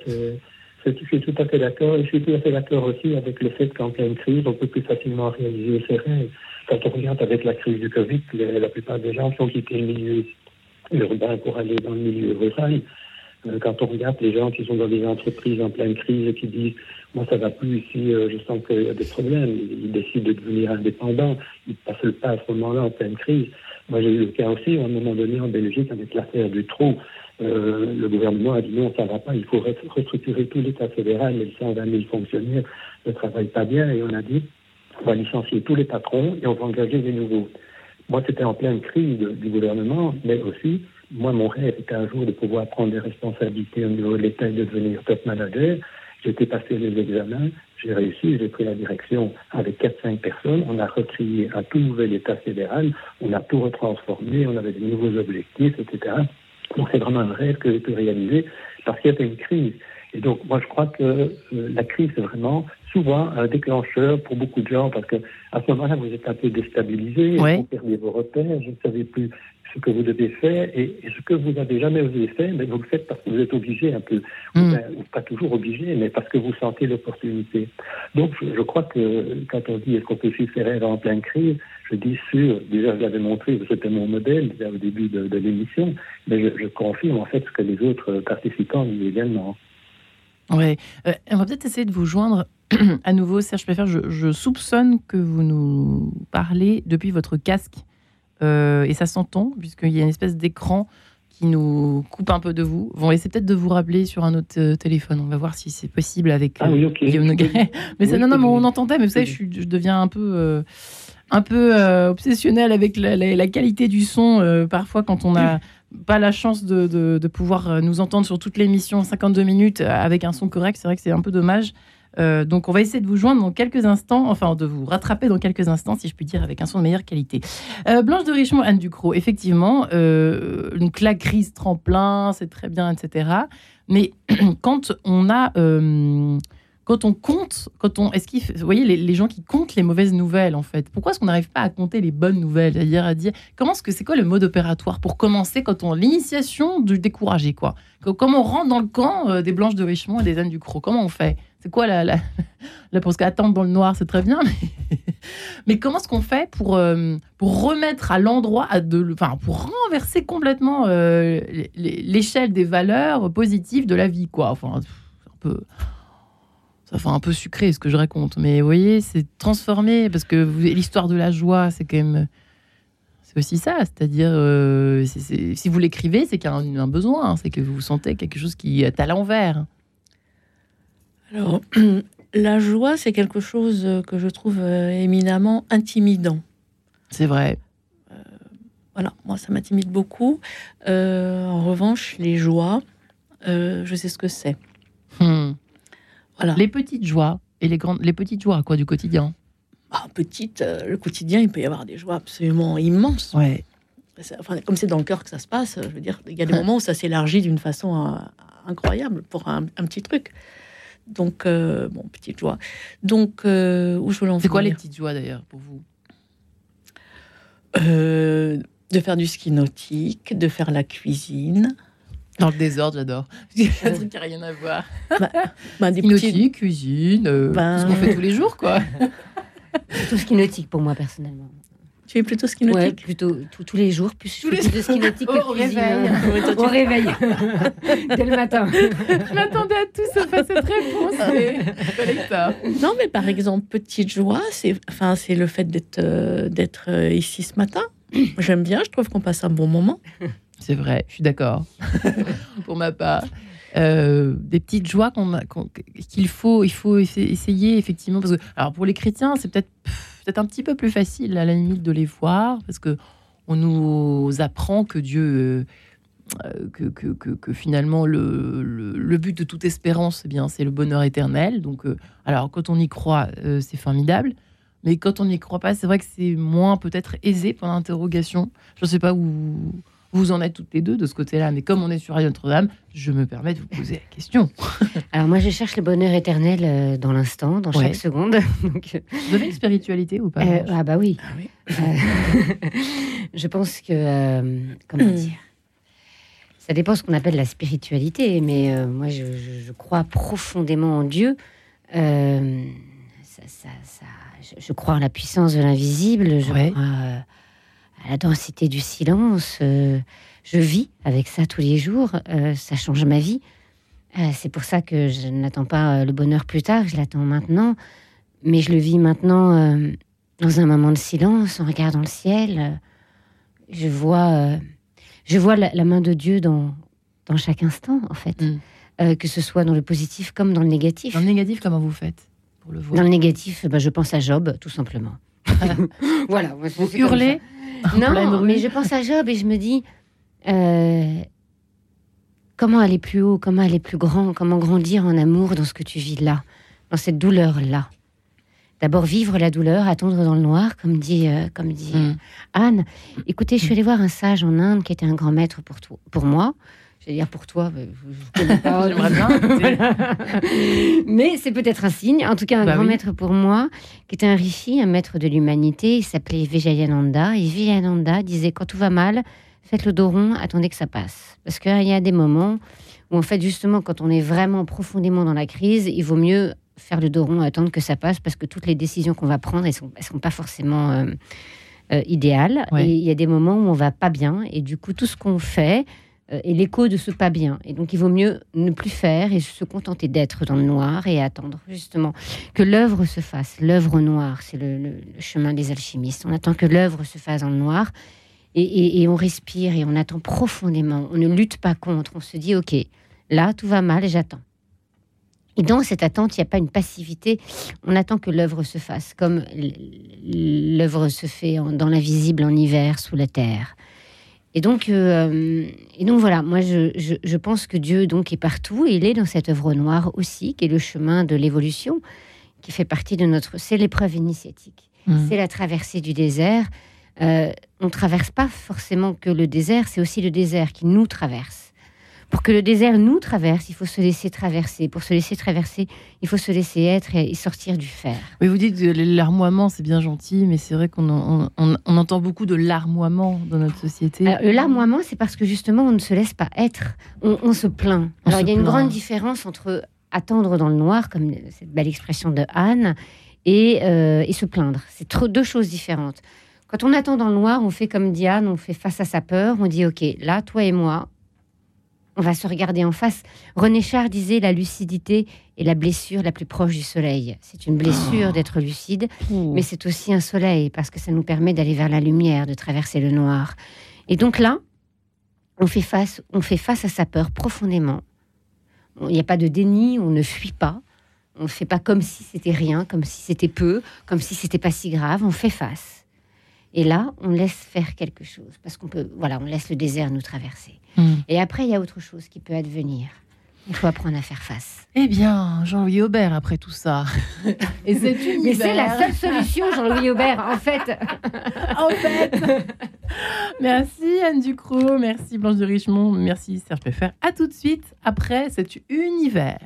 je suis tout à fait d'accord. Et je suis tout à fait d'accord aussi avec le fait qu'en pleine crise, on peut plus facilement réaliser ses rêves. Quand on regarde avec la crise du Covid, la plupart des gens ont quitté le milieu urbain pour aller dans le milieu rural. Euh, quand on regarde les gens qui sont dans des entreprises en pleine crise et qui disent moi ça va plus ici, euh, je sens qu'il y a des problèmes, ils, décident de devenir indépendants, ils passent le pas à ce moment-là en pleine crise. Moi j'ai eu le cas aussi à un moment donné en Belgique avec l'affaire du trou. Euh, le gouvernement a dit non, ça va pas, il faut restructurer tout l'État fédéral, les 120 000 fonctionnaires ne travaillent pas bien et on a dit on va licencier tous les patrons et on va engager des nouveaux. Moi, c'était en pleine crise du gouvernement, mais aussi, moi, mon rêve était un jour de pouvoir prendre des responsabilités au niveau de l'État et de devenir top manager. Été passer les examens, j'ai réussi, j'ai pris la direction avec 4-5 personnes. On a recréé un tout nouvel État fédéral, on a tout retransformé, on avait de nouveaux objectifs, etc. Donc c'est vraiment un rêve que j'ai pu réaliser parce qu'il y avait une crise. Et donc moi je crois que euh, la crise c'est vraiment souvent un déclencheur pour beaucoup de gens parce que à ce moment-là, vous êtes un peu déstabilisé, vous perdez vos repères, vous ne savez plus ce que vous devez faire et, ce que vous n'avez jamais osé faire, mais vous le faites parce que vous êtes obligé un peu, hmm. ou, pas toujours obligé, mais parce que vous sentez l'opportunité. Donc je, crois que quand on dit est-ce qu'on peut suivre ses rêves en pleine crise, je dis sûr, déjà je l'avais montré, c'était mon modèle déjà au début de, l'émission, mais je, je, confirme en fait ce que les autres participants disent également. Oui, euh, on va peut-être essayer de vous joindre à nouveau, Serge Préfère. Je, je, soupçonne que vous nous parlez depuis votre casque. Euh, et ça s'entend, puisqu'il y a une espèce d'écran qui nous coupe un peu de vous. On va essayer peut-être de vous rappeler sur un autre euh, téléphone. On va voir si c'est possible avec ah, oui, Guillaume mais ça, non, non, mais on entendait, mais vous savez, je, je deviens un peu un peu obsessionnel avec la, la, qualité du son parfois quand on a pas la chance de, pouvoir euh, nous entendre sur toute l'émission 52 minutes euh, avec un son correct. C'est vrai que c'est un peu dommage. Euh, donc, on va essayer de vous joindre dans quelques instants, enfin, de vous rattraper dans quelques instants, si je puis dire, avec un son de meilleure qualité. Blanche de Richemont, Anne Ducrot, effectivement, donc la crise tremplin, c'est très bien, etc. Mais quand on a quand on compte, quand on, est-ce qu'il, vous voyez, les, gens qui comptent les mauvaises nouvelles, en fait, pourquoi est-ce qu'on n'arrive pas à compter les bonnes nouvelles, c'est-à-dire à dire, comment est-ce que c'est quoi le mode opératoire pour commencer quand on l'initiation du découragé, quoi? Comment on rentre dans le camp euh, des blanches de Richemont et des ânes du Croc Comment on fait? C'est quoi la, la, la parce qu'attendre dans le noir, c'est très bien, mais, comment est-ce qu'on fait pour euh, pour remettre à l'endroit, enfin, pour renverser complètement euh, l'échelle des valeurs positives de la vie, quoi? Enfin, un peu ça fait un peu sucré ce que je raconte, mais vous voyez, c'est transformé parce que l'histoire de la joie, c'est quand même. C'est aussi ça, c'est-à-dire, euh, si vous l'écrivez, c'est qu'il y a un, besoin, c'est que vous sentez quelque chose qui est à l'envers. Alors, la joie, c'est quelque chose que je trouve euh, éminemment intimidant. C'est vrai. Euh, voilà, moi, ça m'intimide beaucoup. en revanche, les joies, je sais ce que c'est. Hmm. Les petites joies et les grandes, les petites joies quoi du quotidien? Ah, petite, euh, le quotidien, il peut y avoir des joies absolument immenses. Ouais. Enfin, comme c'est dans le cœur que ça se passe, je veux dire, il y a des moments où ça s'élargit d'une façon euh, incroyable pour un, petit truc. Donc, euh, bon, petite joie. Donc, où je veux C'est quoi les petites joies d'ailleurs pour vous? Euh, De faire du ski nautique, de faire la cuisine. Dans le désordre, j'adore. un truc qui n'a rien à voir. Bah, bah, des nautique, cuisine, euh, ben... ce qu'on fait tous les jours, quoi. Tout ski nautique pour moi, personnellement. Tu es plutôt ski nautique ouais, plutôt tous les jours, plus tous les... de ski nautique au réveil. au réveil, dès le matin. Je m'attendais à tout sauf à cette réponse, mais Non, mais par exemple, petite joie, c'est enfin, c'est le fait d'être euh, d'être euh, ici ce matin. J'aime bien, je trouve qu'on passe un bon moment. C'est vrai, je suis d'accord. Pour ma part. Euh, des petites joies qu'il faut, il faut essayer effectivement. Parce que, alors pour les chrétiens, c'est peut-être peut-être un petit peu plus facile à la limite de les voir parce que on nous apprend que Dieu, euh, que, que, que, finalement le, le, but de toute espérance, eh bien c'est le bonheur éternel. Donc, euh, alors quand on y croit, c'est formidable. Mais quand on n'y croit pas, c'est vrai que c'est moins peut-être aisé pour l'interrogation. Je ne sais pas où, vous en êtes toutes les deux de ce côté-là, mais comme on est sur Radio Notre-Dame, je me permets de vous poser la question. Alors moi, je cherche le bonheur éternel euh, dans l'instant, dans chaque seconde. Donc... Euh, vous avez une spiritualité ou pas euh, Ah bah oui. Ah oui. je pense que comment hmm. dire? Ça dépend ce qu'on appelle la spiritualité, mais moi, je, crois profondément en Dieu. Ça, ça, ça, je, crois en la puissance de l'invisible. Je crois la densité du silence. Euh, je vis avec ça tous les jours. Euh, ça change ma vie. Euh, c'est pour ça que je n'attends pas le bonheur plus tard. Je l'attends maintenant. Mais je le vis maintenant dans un moment de silence, en regardant le ciel. je vois, je vois la, main de Dieu dans, dans chaque instant, en fait. Mm. que ce soit dans le positif comme dans le négatif. Dans le négatif, comment vous faites pour le voir? Dans le négatif, bah, je pense à Job, tout simplement. voilà. Vous hurlez? Non, mais je pense à Job et je me dis euh, comment aller plus haut, comment aller plus grand, comment grandir en amour dans ce que tu vis là, dans cette douleur là. D'abord vivre la douleur, attendre dans le noir, comme dit, euh, comme dit mm. Anne. Écoutez, je suis allée voir un sage en Inde qui était un grand maître pour, toi, pour moi dire pour toi, je connais pas. Mais c'est peut-être un signe. En tout cas, un bah grand maître pour moi, qui était un rishi, un maître de l'humanité. Il s'appelait Vijayananda. Et Vijayananda disait quand tout va mal, faites le dos rond, attendez que ça passe. Parce qu'il y a des moments où, en fait, justement, quand on est vraiment profondément dans la crise, il vaut mieux faire le dos rond, attendre que ça passe, parce que toutes les décisions qu'on va prendre, elles sont, sont pas forcément euh, euh, idéales. Et il y a des moments où on va pas bien, et du coup, tout ce qu'on fait, euh, et l'écho de ce pas bien. Et donc il vaut mieux ne plus faire et se contenter d'être dans le noir et attendre justement que l'œuvre se fasse. L'œuvre noire, c'est le, chemin des alchimistes. On attend que l'œuvre se fasse dans le noir et, on respire et on attend profondément. On ne lutte pas contre. On se dit ok, là tout va mal, j'attends. Et dans cette attente, il n'y a pas une passivité. On attend que l'œuvre se fasse, comme l'œuvre se fait dans l'invisible en hiver sous la terre. Et donc, euh, et donc voilà, moi je, je, pense que Dieu donc est partout et il est dans cette œuvre noire aussi, qui est le chemin de l'évolution, qui fait partie de notre. C'est l'épreuve initiatique, mmh. c'est la traversée du désert. Euh, on ne traverse pas forcément que le désert, c'est aussi le désert qui nous traverse. Pour que le désert nous traverse, il faut se laisser traverser. Pour se laisser traverser, il faut se laisser être et sortir du fer. Oui, vous dites larmoiement, c'est bien gentil, mais c'est vrai qu'on entend beaucoup de larmoiement dans notre société. le larmoiement, c'est parce que justement, on ne se laisse pas être. On, se plaint. Alors, il y a une grande différence entre attendre dans le noir, comme cette belle expression de Anne, et, euh, et se plaindre. C'est deux choses différentes. Quand on attend dans le noir, on fait comme Diane, on fait face à sa peur, on dit, OK, là, toi et moi, on va se regarder en face. René Char disait la lucidité est la blessure la plus proche du soleil. C'est une blessure oh. d'être lucide, mais c'est aussi un soleil parce que ça nous permet d'aller vers la lumière, de traverser le noir. Et donc là, on fait face, on fait face à sa peur profondément. Il n'y a pas de déni, on ne fuit pas. On ne fait pas comme si c'était rien, comme si c'était peu, comme si c'était pas si grave. On fait face. Et là, on laisse faire quelque chose parce qu'on peut, voilà, on laisse le désert nous traverser. Hmm. Et après, il y a autre chose qui peut advenir. Il faut apprendre à faire face. Eh bien, Jean-Louis Aubert, après tout ça. Et c'est Mais c'est la seule solution, Jean-Louis Aubert, en fait. en fait. Merci Anne Ducrot, merci Blanche de Richemont, merci Serge Peffer. À tout de suite après cet univers.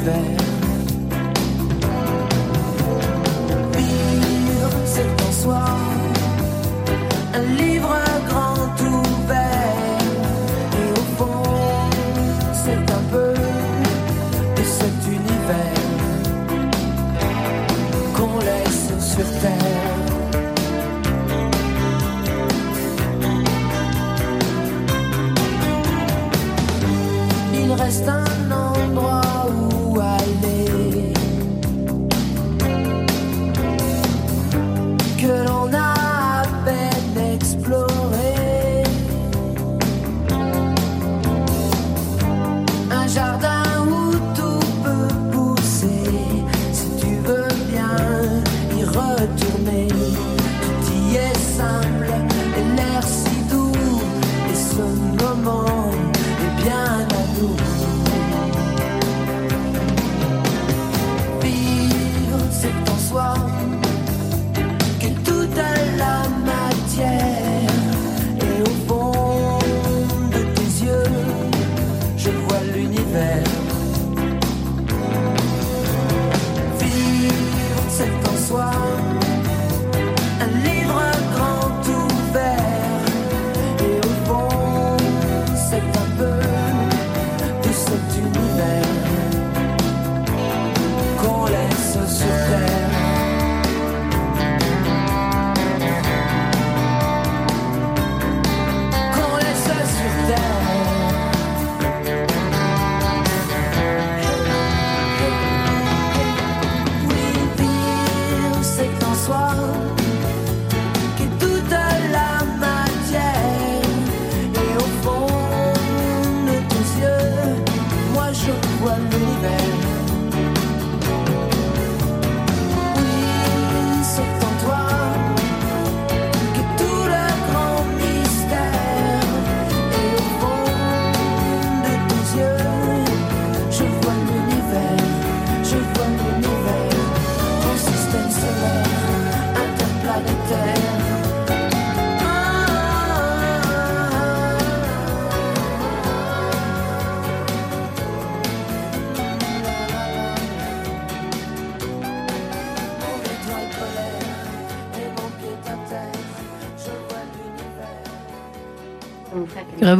l'hiver. Vivre, c'est en soi un livre grand ouvert. Et au fond, c'est un peu de cet univers qu'on laisse sur terre.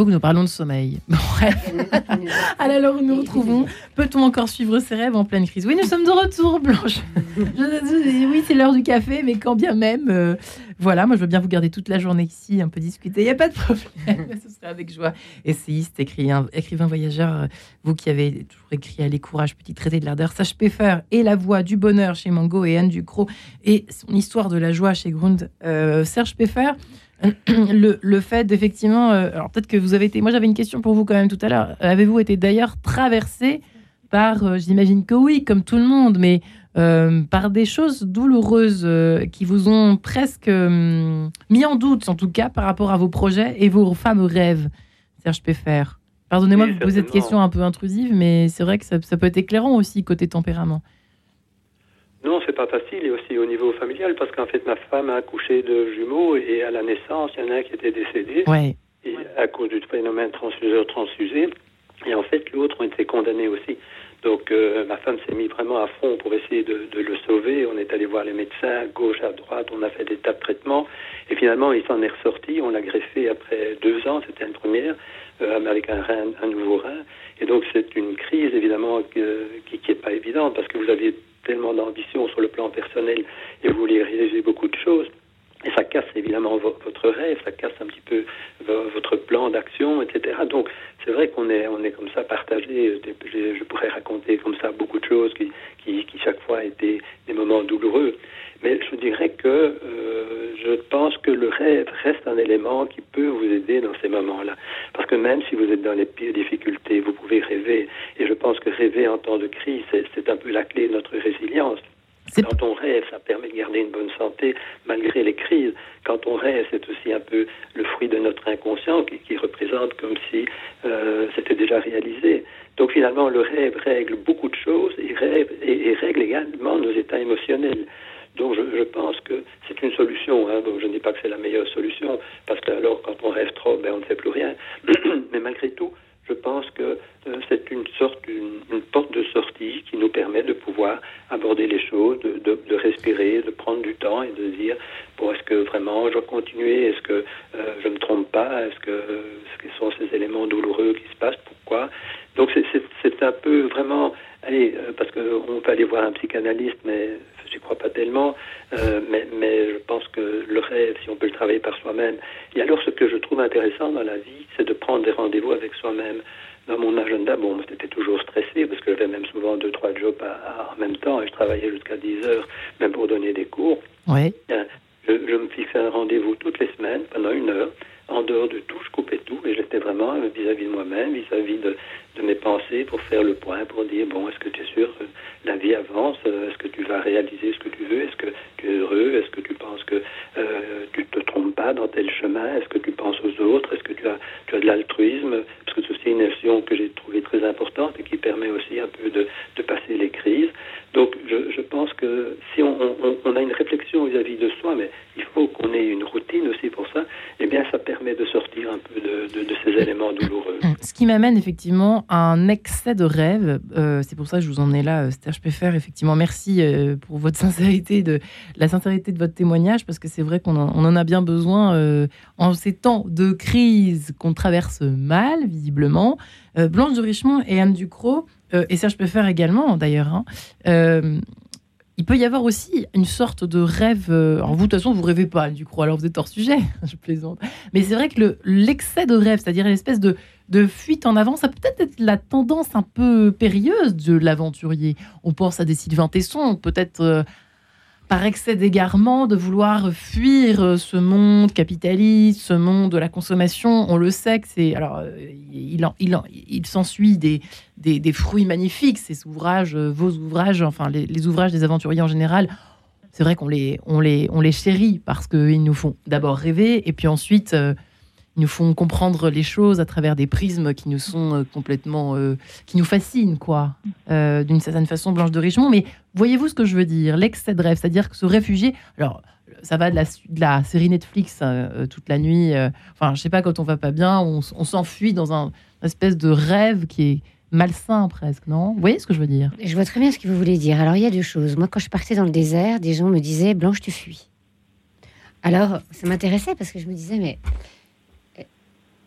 Que nous parlons de sommeil. Bref. Alors, nous retrouvons. Peut-on encore suivre ses rêves en pleine crise? Oui, nous sommes de retour, Blanche. oui, c'est l'heure du café, mais quand bien même. Euh, voilà, moi, je veux bien vous garder toute la journée ici, un peu discuter. Il n'y a pas de problème. Ce serait avec joie. Essayiste, écrivain, écrivain voyageur, euh, vous qui avez toujours écrit Allez, courage, petit traité de l'ardeur, Sage Peffer et La voix du bonheur chez Mango et Anne Ducrot et son histoire de la joie chez Grund, euh, Serge Peffer. le, le, fait d'effectivement. Euh, alors peut-être que vous avez été. Moi j'avais une question pour vous quand même tout à l'heure. Avez-vous été d'ailleurs traversé par, euh, j'imagine que oui, comme tout le monde, mais euh, par des choses douloureuses qui vous ont presque mis en doute, en tout cas, par rapport à vos projets et vos fameux rêves, Serge Peffer? Pardonnez-moi de vous poser cette question un peu intrusive, mais c'est vrai que ça, ça peut être éclairant aussi côté tempérament. Non, c'est pas facile, et aussi au niveau familial, parce qu'en fait, ma femme a accouché de jumeaux, et à la naissance, il y en a un qui était décédé, et à cause du phénomène transfuseur-transfusé, et en fait, l'autre ont été condamnés aussi. Donc, euh, ma femme s'est mise vraiment à fond pour essayer de, le sauver. On est allé voir les médecins à gauche, à droite, on a fait des tas de traitements, et finalement, il s'en est ressorti. On l'a greffé après deux ans, c'était une première, euh, avec un, rein, un nouveau rein. Et donc, c'est une crise, évidemment, qui n'est pas évidente, parce que vous aviez tellement d'ambition sur le plan personnel et vous voulez réaliser beaucoup de choses. Et ça casse évidemment votre rêve, ça casse un petit peu votre plan d'action, etc. Donc c'est vrai qu'on est, on est comme ça partagé. Je pourrais raconter comme ça beaucoup de choses qui, qui, qui chaque fois étaient des moments douloureux. Mais je dirais que euh, je pense que le rêve reste un élément qui peut vous aider dans ces moments-là. Parce que même si vous êtes dans les pires difficultés, vous pouvez rêver. Et je pense que rêver en temps de crise, c'est un peu la clé de notre résilience. Quand on rêve, ça permet de garder une bonne santé malgré les crises. Quand on rêve, c'est aussi un peu le fruit de notre inconscient qui, représente comme si euh, c'était déjà réalisé. Donc finalement, le rêve règle beaucoup de choses et, règle également nos états émotionnels. Donc je, pense que c'est une solution. Hein. je ne dis pas que c'est la meilleure solution, parce que alors quand on rêve trop, ben, on ne fait plus rien. Mais malgré tout, je pense que euh, c'est une sorte, une, porte de sortie qui nous permet de pouvoir aborder les choses, de, de, respirer, de prendre du temps et de dire bon, est-ce que vraiment je dois continuer? Est-ce que euh, je ne me trompe pas? Est-ce que ce sont ces éléments douloureux qui se passent? Pourquoi? Donc c'est un peu vraiment, allez, euh, parce qu'on peut aller voir un psychanalyste, mais je crois pas tellement, euh, mais, mais, je pense que le rêve, si on peut le travailler par soi-même. Et alors, ce que je trouve intéressant dans la vie, c'est de prendre des rendez-vous avec soi-même. Dans mon agenda, bon, j'étais toujours stressé parce que j'avais même souvent deux, trois jobs en même temps et je travaillais jusqu'à 10 heures, même pour donner des cours. Oui. Je, je me fixais un rendez-vous toutes les semaines pendant une heure en dehors de tout, je coupais tout et j'étais vraiment vis-à-vis de moi-même, vis-à-vis de, de, mes pensées pour faire le point, pour dire bon, est-ce que tu es sûr que la vie avance? Est-ce que tu vas réaliser ce que tu veux? Est-ce que tu es heureux? Est-ce que tu penses que euh, tu te trompes pas dans tel chemin? Est-ce que tu penses aux autres? Est-ce que tu as, tu as de l'altruisme? Parce que c'est une notion que j'ai trouvée très importante et qui permet aussi un peu de, de passer les crises. Donc je, je pense que si on, on, a une réflexion vis-à-vis de soi, mais il faut qu'on ait une routine aussi pour ça, eh bien ça permet de sortir un peu de, de, ces éléments douloureux. Ce qui m'amène effectivement un excès de rêve. Euh, c'est pour ça que je vous en ai là, euh, Peffer. Effectivement, merci euh, pour votre sincérité, de la sincérité de votre témoignage, parce que c'est vrai qu'on en, a bien besoin en ces temps de crise qu'on traverse mal, visiblement. Blanche de Richemont et Anne Ducrot, et Serge Peffer également d'ailleurs, hein, il peut y avoir aussi une sorte de rêve. Euh, alors vous, de toute façon, vous rêvez pas, du coup, alors vous êtes hors sujet, je plaisante. Mais c'est vrai que l'excès de rêve, c'est-à-dire l'espèce de, de fuite en avant, ça peut peut-être être la tendance un peu périlleuse de l'aventurier. On pense à des Sylvain Tesson, peut-être euh, par excès d'égarement, de vouloir fuir euh, ce monde capitaliste, ce monde de la consommation. On le sait que c'est. Alors, euh, il, il, s'ensuit des, des, fruits magnifiques, ces ouvrages, euh, vos ouvrages, enfin, les, ouvrages des aventuriers en général. C'est vrai qu'on les, on les, on les chérit parce qu'ils nous font d'abord rêver et puis ensuite nous font comprendre les choses à travers des prismes qui nous sont euh, complètement, euh, qui nous fascinent, quoi, euh, d'une certaine façon, Blanche de Richemont. Mais voyez-vous ce que je veux dire? L'excès de rêve, c'est-à-dire que se réfugier. Alors, ça va de la, de la série Netflix toute la nuit. enfin, je sais pas, quand on va pas bien, on, s'enfuit dans un espèce de rêve qui est malsain presque, non? Vous voyez ce que je veux dire? Je vois très bien ce que vous voulez dire. Alors, il y a deux choses. Moi, quand je partais dans le désert, des gens me disaient Blanche, tu fuis. Alors, ça m'intéressait parce que je me disais, mais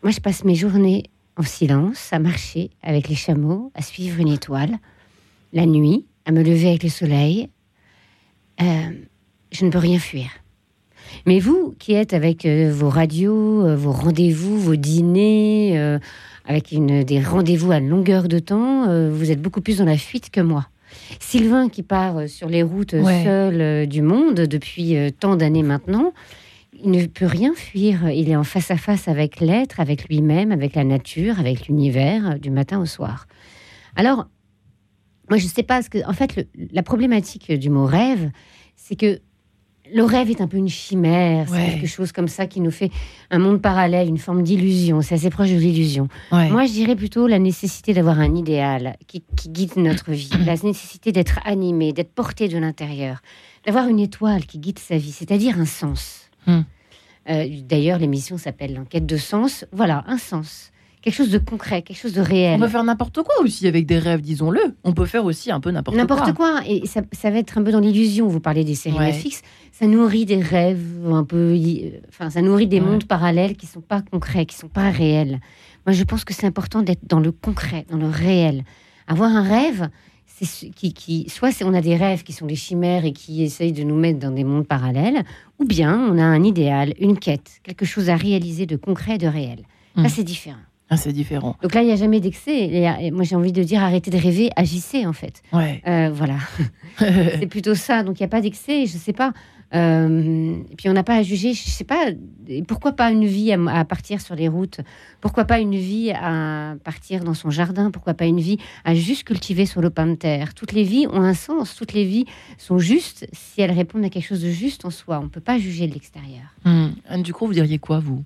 moi, je passe mes journées en silence, à marcher avec les chameaux, à suivre une étoile, la nuit, à me lever avec le soleil. Euh, je ne peux rien fuir. Mais vous, qui êtes avec euh, vos radios, euh, vos rendez-vous, vos dîners, avec une, des rendez-vous à longueur de temps, vous êtes beaucoup plus dans la fuite que moi. Sylvain, qui part sur les routes seul du monde depuis tant d'années maintenant, il ne peut rien fuir. Il est en face à face avec l'être, avec lui-même, avec la nature, avec l'univers, du matin au soir. Alors, moi, je ne sais pas ce que. En fait, la problématique du mot rêve, c'est que le rêve est un peu une chimère, c'est quelque chose comme ça qui nous fait un monde parallèle, une forme d'illusion. C'est assez proche de l'illusion. Moi, je dirais plutôt la nécessité d'avoir un idéal qui, guide notre vie, la nécessité d'être animé, d'être porté de l'intérieur, d'avoir une étoile qui guide sa vie, c'est-à-dire un sens. Hmm. Euh, d'ailleurs, l'émission s'appelle L'enquête de sens. Voilà, un sens. Quelque chose de concret, quelque chose de réel. On peut faire n'importe quoi aussi avec des rêves, disons-le. On peut faire aussi un peu n'importe quoi. N'importe quoi. Et ça, va être un peu dans l'illusion. Vous parlez des séries fixes. Ça nourrit des rêves un peu. Enfin, ça nourrit des mondes parallèles qui sont pas concrets, qui sont pas réels. Moi, je pense que c'est important d'être dans le concret, dans le réel. Avoir un rêve, qui, qui, soit on a des rêves qui sont des chimères et qui essayent de nous mettre dans des mondes parallèles, ou bien on a un idéal, une quête, quelque chose à réaliser de concret, de réel. Là, hmm. c'est différent. Ah, c'est différent. Donc là, il n'y a jamais d'excès. Moi, j'ai envie de dire arrêtez de rêver, agissez en fait. Ouais. Euh, voilà. c'est plutôt ça. Donc il n'y a pas d'excès. Je ne sais pas. Euh, et puis on n'a pas à juger, je sais pas, pourquoi pas une vie à, partir sur les routes? Pourquoi pas une vie à partir dans son jardin? Pourquoi pas une vie à juste cultiver sur lopin de terre? Toutes les vies ont un sens, toutes les vies sont justes. Si elles répondent à quelque chose de juste en soi. On ne peut pas juger de l'extérieur. Hmm. Anne Ducrot, vous diriez quoi, vous?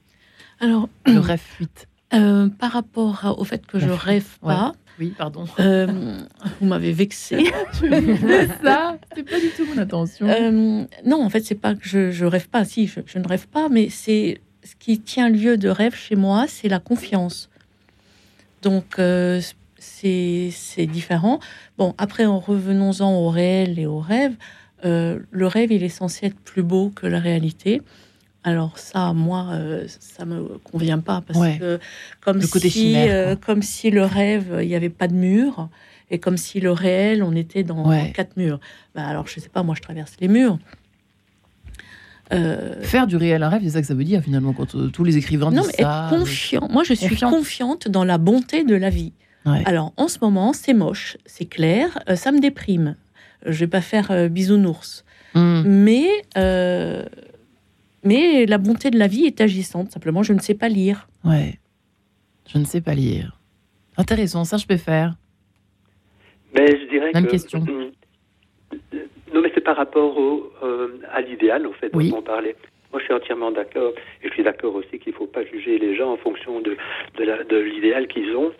Alors, le rêve fuite. euh, par rapport au fait que je rêve pas, oui, pardon. Euh, vous m'avez vexé. ça, c'est pas du tout mon intention. Euh, non, en fait, c'est pas que je, je rêve pas. Si, je, ne rêve pas, mais c'est ce qui tient lieu de rêve chez moi, c'est la confiance. Donc, euh, c'est différent. Bon, après, en revenons-en au réel et au rêve, le rêve, il est censé être plus beau que la réalité. Alors ça, moi, euh, ça me convient pas parce que comme si, euh, comme si le rêve, il n'y avait pas de mur et comme si le réel, on était dans quatre murs. Bah, alors je sais pas, moi je traverse les murs. Euh, Faire du réel un rêve, c'est ça que ça veut dire finalement quand tous les écrivains non, mais être confiant. Moi, je suis confiante dans la bonté de la vie. Alors en ce moment, c'est moche, c'est clair, ça me déprime. Je vais pas faire bisounours, hmm. mais mais la bonté de la vie est agissante. Simplement, je ne sais pas lire. Ouais. Je ne sais pas lire. Intéressant, ça je peux faire. Mais je dirais Même question. Non, mais c'est par rapport au, euh, à l'idéal, en fait, dont on parlait. Moi, je suis entièrement d'accord. Et je suis d'accord aussi qu'il ne faut pas juger les gens en fonction de, de l'idéal qu'ils ont.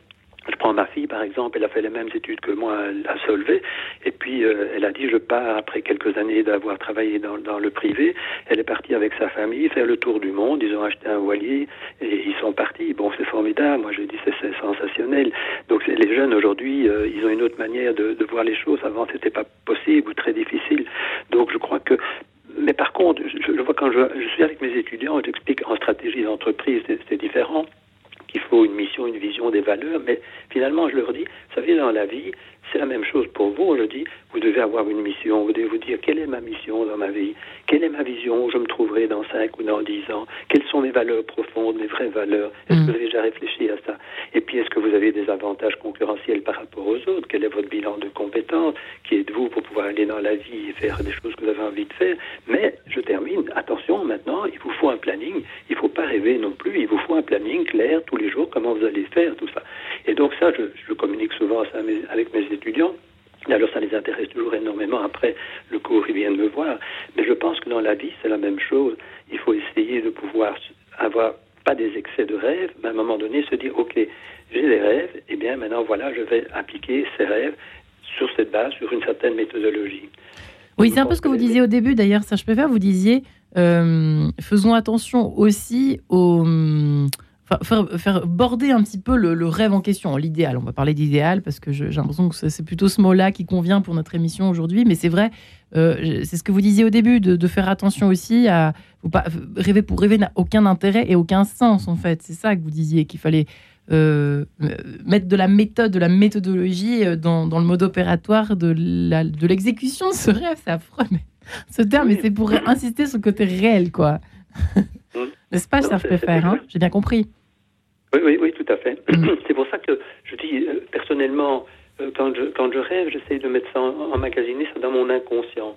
Je prends ma fille, par exemple, elle a fait les mêmes études que moi à Solvay, et puis euh, elle a dit, je pars après quelques années d'avoir travaillé dans, dans, le privé, elle est partie avec sa famille faire le tour du monde, ils ont acheté un voilier, et ils sont partis. Bon, c'est formidable, moi je dis, c'est sensationnel. Donc les jeunes aujourd'hui, euh, ils ont une autre manière de, de voir les choses. Avant, c'était pas possible ou très difficile. Donc je crois que mais par contre, je, je vois quand je, je, suis avec mes étudiants, j'explique en stratégie d'entreprise, c'est différent qu'il faut une mission, une vision, des valeurs, mais finalement, je leur dis, vous savez, dans la vie, c'est la même chose pour vous. Je dis, vous devez avoir une mission. Vous devez vous dire, quelle est ma mission dans ma vie? Quelle est ma vision où je me trouverai dans 5 ou dans 10 ans? Quelles sont mes valeurs profondes, mes vraies valeurs? Est-ce que mm. vous avez déjà réfléchi à ça? Et puis, est-ce que vous avez des avantages concurrentiels par rapport aux autres? Quel est votre bilan de compétences Qui êtes-vous pour pouvoir aller dans la vie et faire des choses que vous avez envie de faire? Mais, je termine, attention, maintenant, il vous faut un planning. Il ne faut pas rêver non plus. Il vous faut un planning clair tous les jours, comment vous allez faire, tout ça. Et donc ça, je, je communique souvent ça avec mes étudiants. alors ça les intéresse toujours énormément. Après, le cours, ils viennent me voir. Mais je pense que dans la vie, c'est la même chose. Il faut essayer de pouvoir avoir pas des excès de rêves, mais à un moment donné se dire, OK, j'ai des rêves, et eh bien maintenant, voilà, je vais appliquer ces rêves sur cette base, sur une certaine méthodologie. Oui, c'est un peu ce que vous disiez au début, d'ailleurs, ça je peux faire. Vous disiez, euh, faisons attention aussi aux faire, faire, border un petit peu le, rêve en question, l'idéal. On va parler d'idéal parce que j'ai l'impression que c'est plutôt ce mot-là qui convient pour notre émission aujourd'hui. Mais c'est vrai, euh, c'est ce que vous disiez au début, de, faire attention aussi à pas, rêver pour rêver n'a aucun intérêt et aucun sens en fait. C'est ça que vous disiez qu'il fallait euh, mettre de la méthode, de la méthodologie euh, dans, le mode opératoire de l'exécution de, ce rêve. C'est affreux, mais ce terme, mais c'est pour insister sur le côté réel, quoi. N'est-ce pas, peut faire, hein? J'ai bien compris. Oui, oui, oui, tout à fait. C'est pour ça que je dis, euh, personnellement, euh, quand, je, quand je rêve, j'essaie de mettre ça en, emmagasiner ça dans mon inconscient.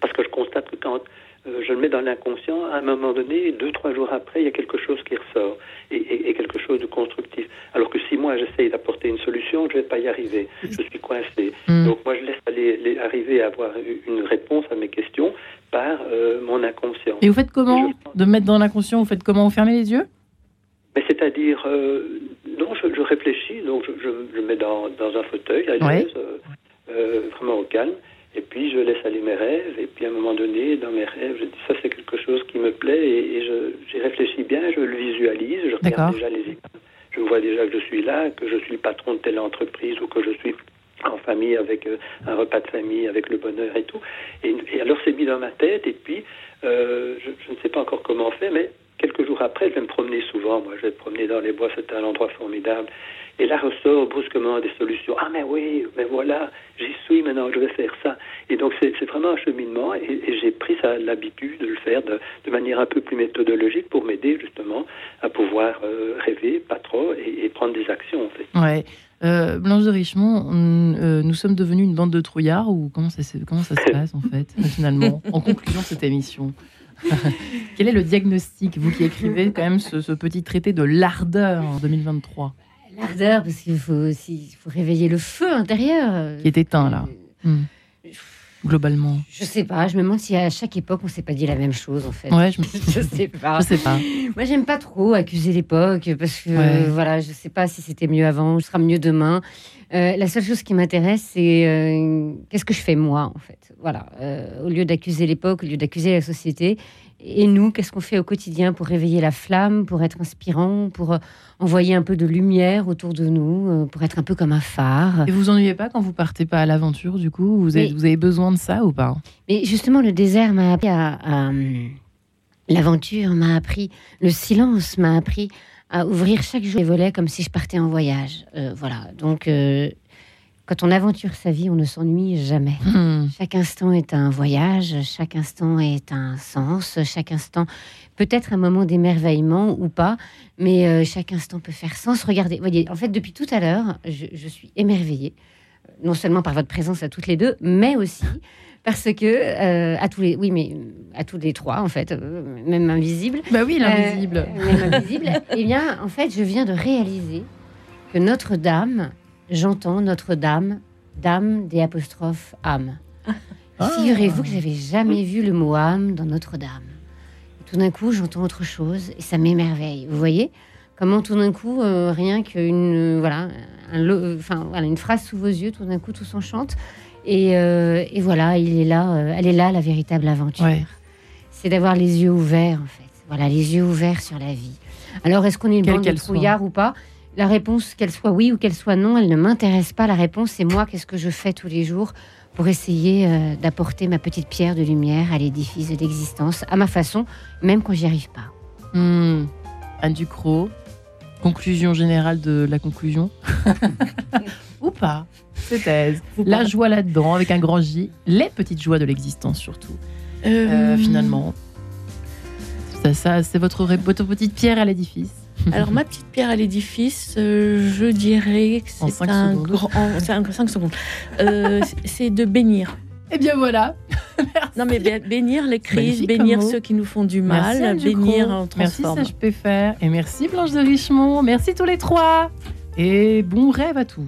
Parce que je constate que quand euh, je le mets dans l'inconscient, à un moment donné, deux, trois jours après, il y a quelque chose qui ressort et, quelque chose de constructif. Alors que si moi j'essaye d'apporter une solution, je ne vais pas y arriver. Je suis coincé. Mm. Donc moi je laisse aller, arriver à avoir une réponse à mes questions par mon inconscient. Et vous faites comment De mettre dans l'inconscient, vous faites comment? Vous fermez les yeux? Mais c'est-à-dire, euh, non, je, réfléchis, donc je, je, mets dans, dans, un fauteuil, à l'aise, euh, euh, vraiment au calme, et puis je laisse aller mes rêves, et puis à un moment donné, dans mes rêves, je dis ça c'est quelque chose qui me plaît, et, j'y réfléchis bien, je le visualise, je regarde déjà les images, je vois déjà que je suis là, que je suis le patron de telle entreprise, ou que je suis en famille avec un repas de famille, avec le bonheur et tout. Et, alors c'est mis dans ma tête, et puis je, je, ne sais pas encore comment on fait, mais quelques jours après, je vais me promener souvent. Moi, je vais me promener dans les bois, c'est un endroit formidable. Et là ressort brusquement des solutions. Ah, mais oui, mais voilà, j'y suis maintenant, je vais faire ça. Et donc, c'est vraiment un cheminement et, j'ai pris l'habitude de le faire de, manière un peu plus méthodologique pour m'aider justement à pouvoir euh, rêver, pas trop, et, prendre des actions en fait. Ouais. Euh, Blanche de Richemont, euh, nous sommes devenus une bande de trouillards ou comment ça, comment ça se passe en fait, finalement, en conclusion de cette émission? Quel est le diagnostic, vous qui écrivez quand même ce, ce petit traité de l'ardeur en 2023 L'ardeur, parce qu'il faut aussi faut réveiller le feu intérieur. Qui est éteint, là. Euh, hmm. Globalement. Je sais pas, je me demande si à chaque époque on s'est pas dit la même chose en fait. Ouais, je, me... je sais pas. Je sais pas. Moi j'aime pas trop accuser l'époque parce que voilà, je sais pas si c'était mieux avant, ou sera mieux demain. Euh, la seule chose qui m'intéresse, c'est euh, qu'est-ce que je fais moi en fait? Voilà, au lieu d'accuser l'époque, au lieu d'accuser la société, et nous, qu'est-ce qu'on fait au quotidien pour réveiller la flamme, pour être inspirant, pour euh, envoyer un peu de lumière autour de nous, euh, pour être un peu comme un phare. Et vous ennuyez pas quand vous partez pas à l'aventure, du coup? Vous avez, vous avez besoin de ça ou pas? Mais justement, le désert m'a appris à... L'aventure m'a appris, le silence m'a appris à ouvrir chaque jour les volets comme si je partais en voyage. Euh, voilà, donc quand on aventure sa vie, on ne s'ennuie jamais. Hmm. Chaque instant est un voyage, chaque instant est un sens, chaque instant peut être un moment d'émerveillement ou pas, mais euh, chaque instant peut faire sens. Regardez, voyez, en fait, depuis tout à l'heure, je, suis émerveillée, non seulement par votre présence à toutes les deux, mais aussi parce que euh, à tous les, oui, mais à tous les trois en fait, euh, même invisible. Bah oui, l'invisible. même invisible. eh bien, en fait, je viens de réaliser que Notre-Dame j'entends Notre-Dame, Dame des apostrophes âme. Ah. Figurez-vous que j'avais jamais vu le mot âme dans Notre-Dame. Tout d'un coup, j'entends autre chose et ça m'émerveille. Vous voyez? Comment tout d'un coup, euh, rien qu'une voilà, enfin voilà, une phrase sous vos yeux, tout d'un coup, tout s'enchante. Et, euh, et, voilà, il est là, euh, elle est là, la véritable aventure. C'est d'avoir les yeux ouverts, en fait. Voilà, les yeux ouverts sur la vie. Alors, est-ce qu'on est une bande de trouillards ou pas? La réponse, qu'elle soit oui ou qu'elle soit non, elle ne m'intéresse pas. La réponse, c'est moi, qu'est-ce que je fais tous les jours pour essayer euh, d'apporter ma petite pierre de lumière à l'édifice de l'existence, à ma façon, même quand j'y arrive pas. Hmm. Anne Ducrot, conclusion générale de la conclusion Ou pas C'est thèse. La joie là-dedans, avec un grand J, les petites joies de l'existence surtout. Euh, euh, finalement, ça, ça c'est votre, votre petite pierre à l'édifice. Alors, ma petite pierre à l'édifice, euh, je dirais que c'est un grand. 5 secondes. Euh, c'est de bénir. Eh bien voilà. non mais bénir les crises, bénir ceux qui nous font du mal, bénir en transforme. Merci ça je peux faire et merci Blanche de Richemont, merci tous les trois et bon rêve à tous.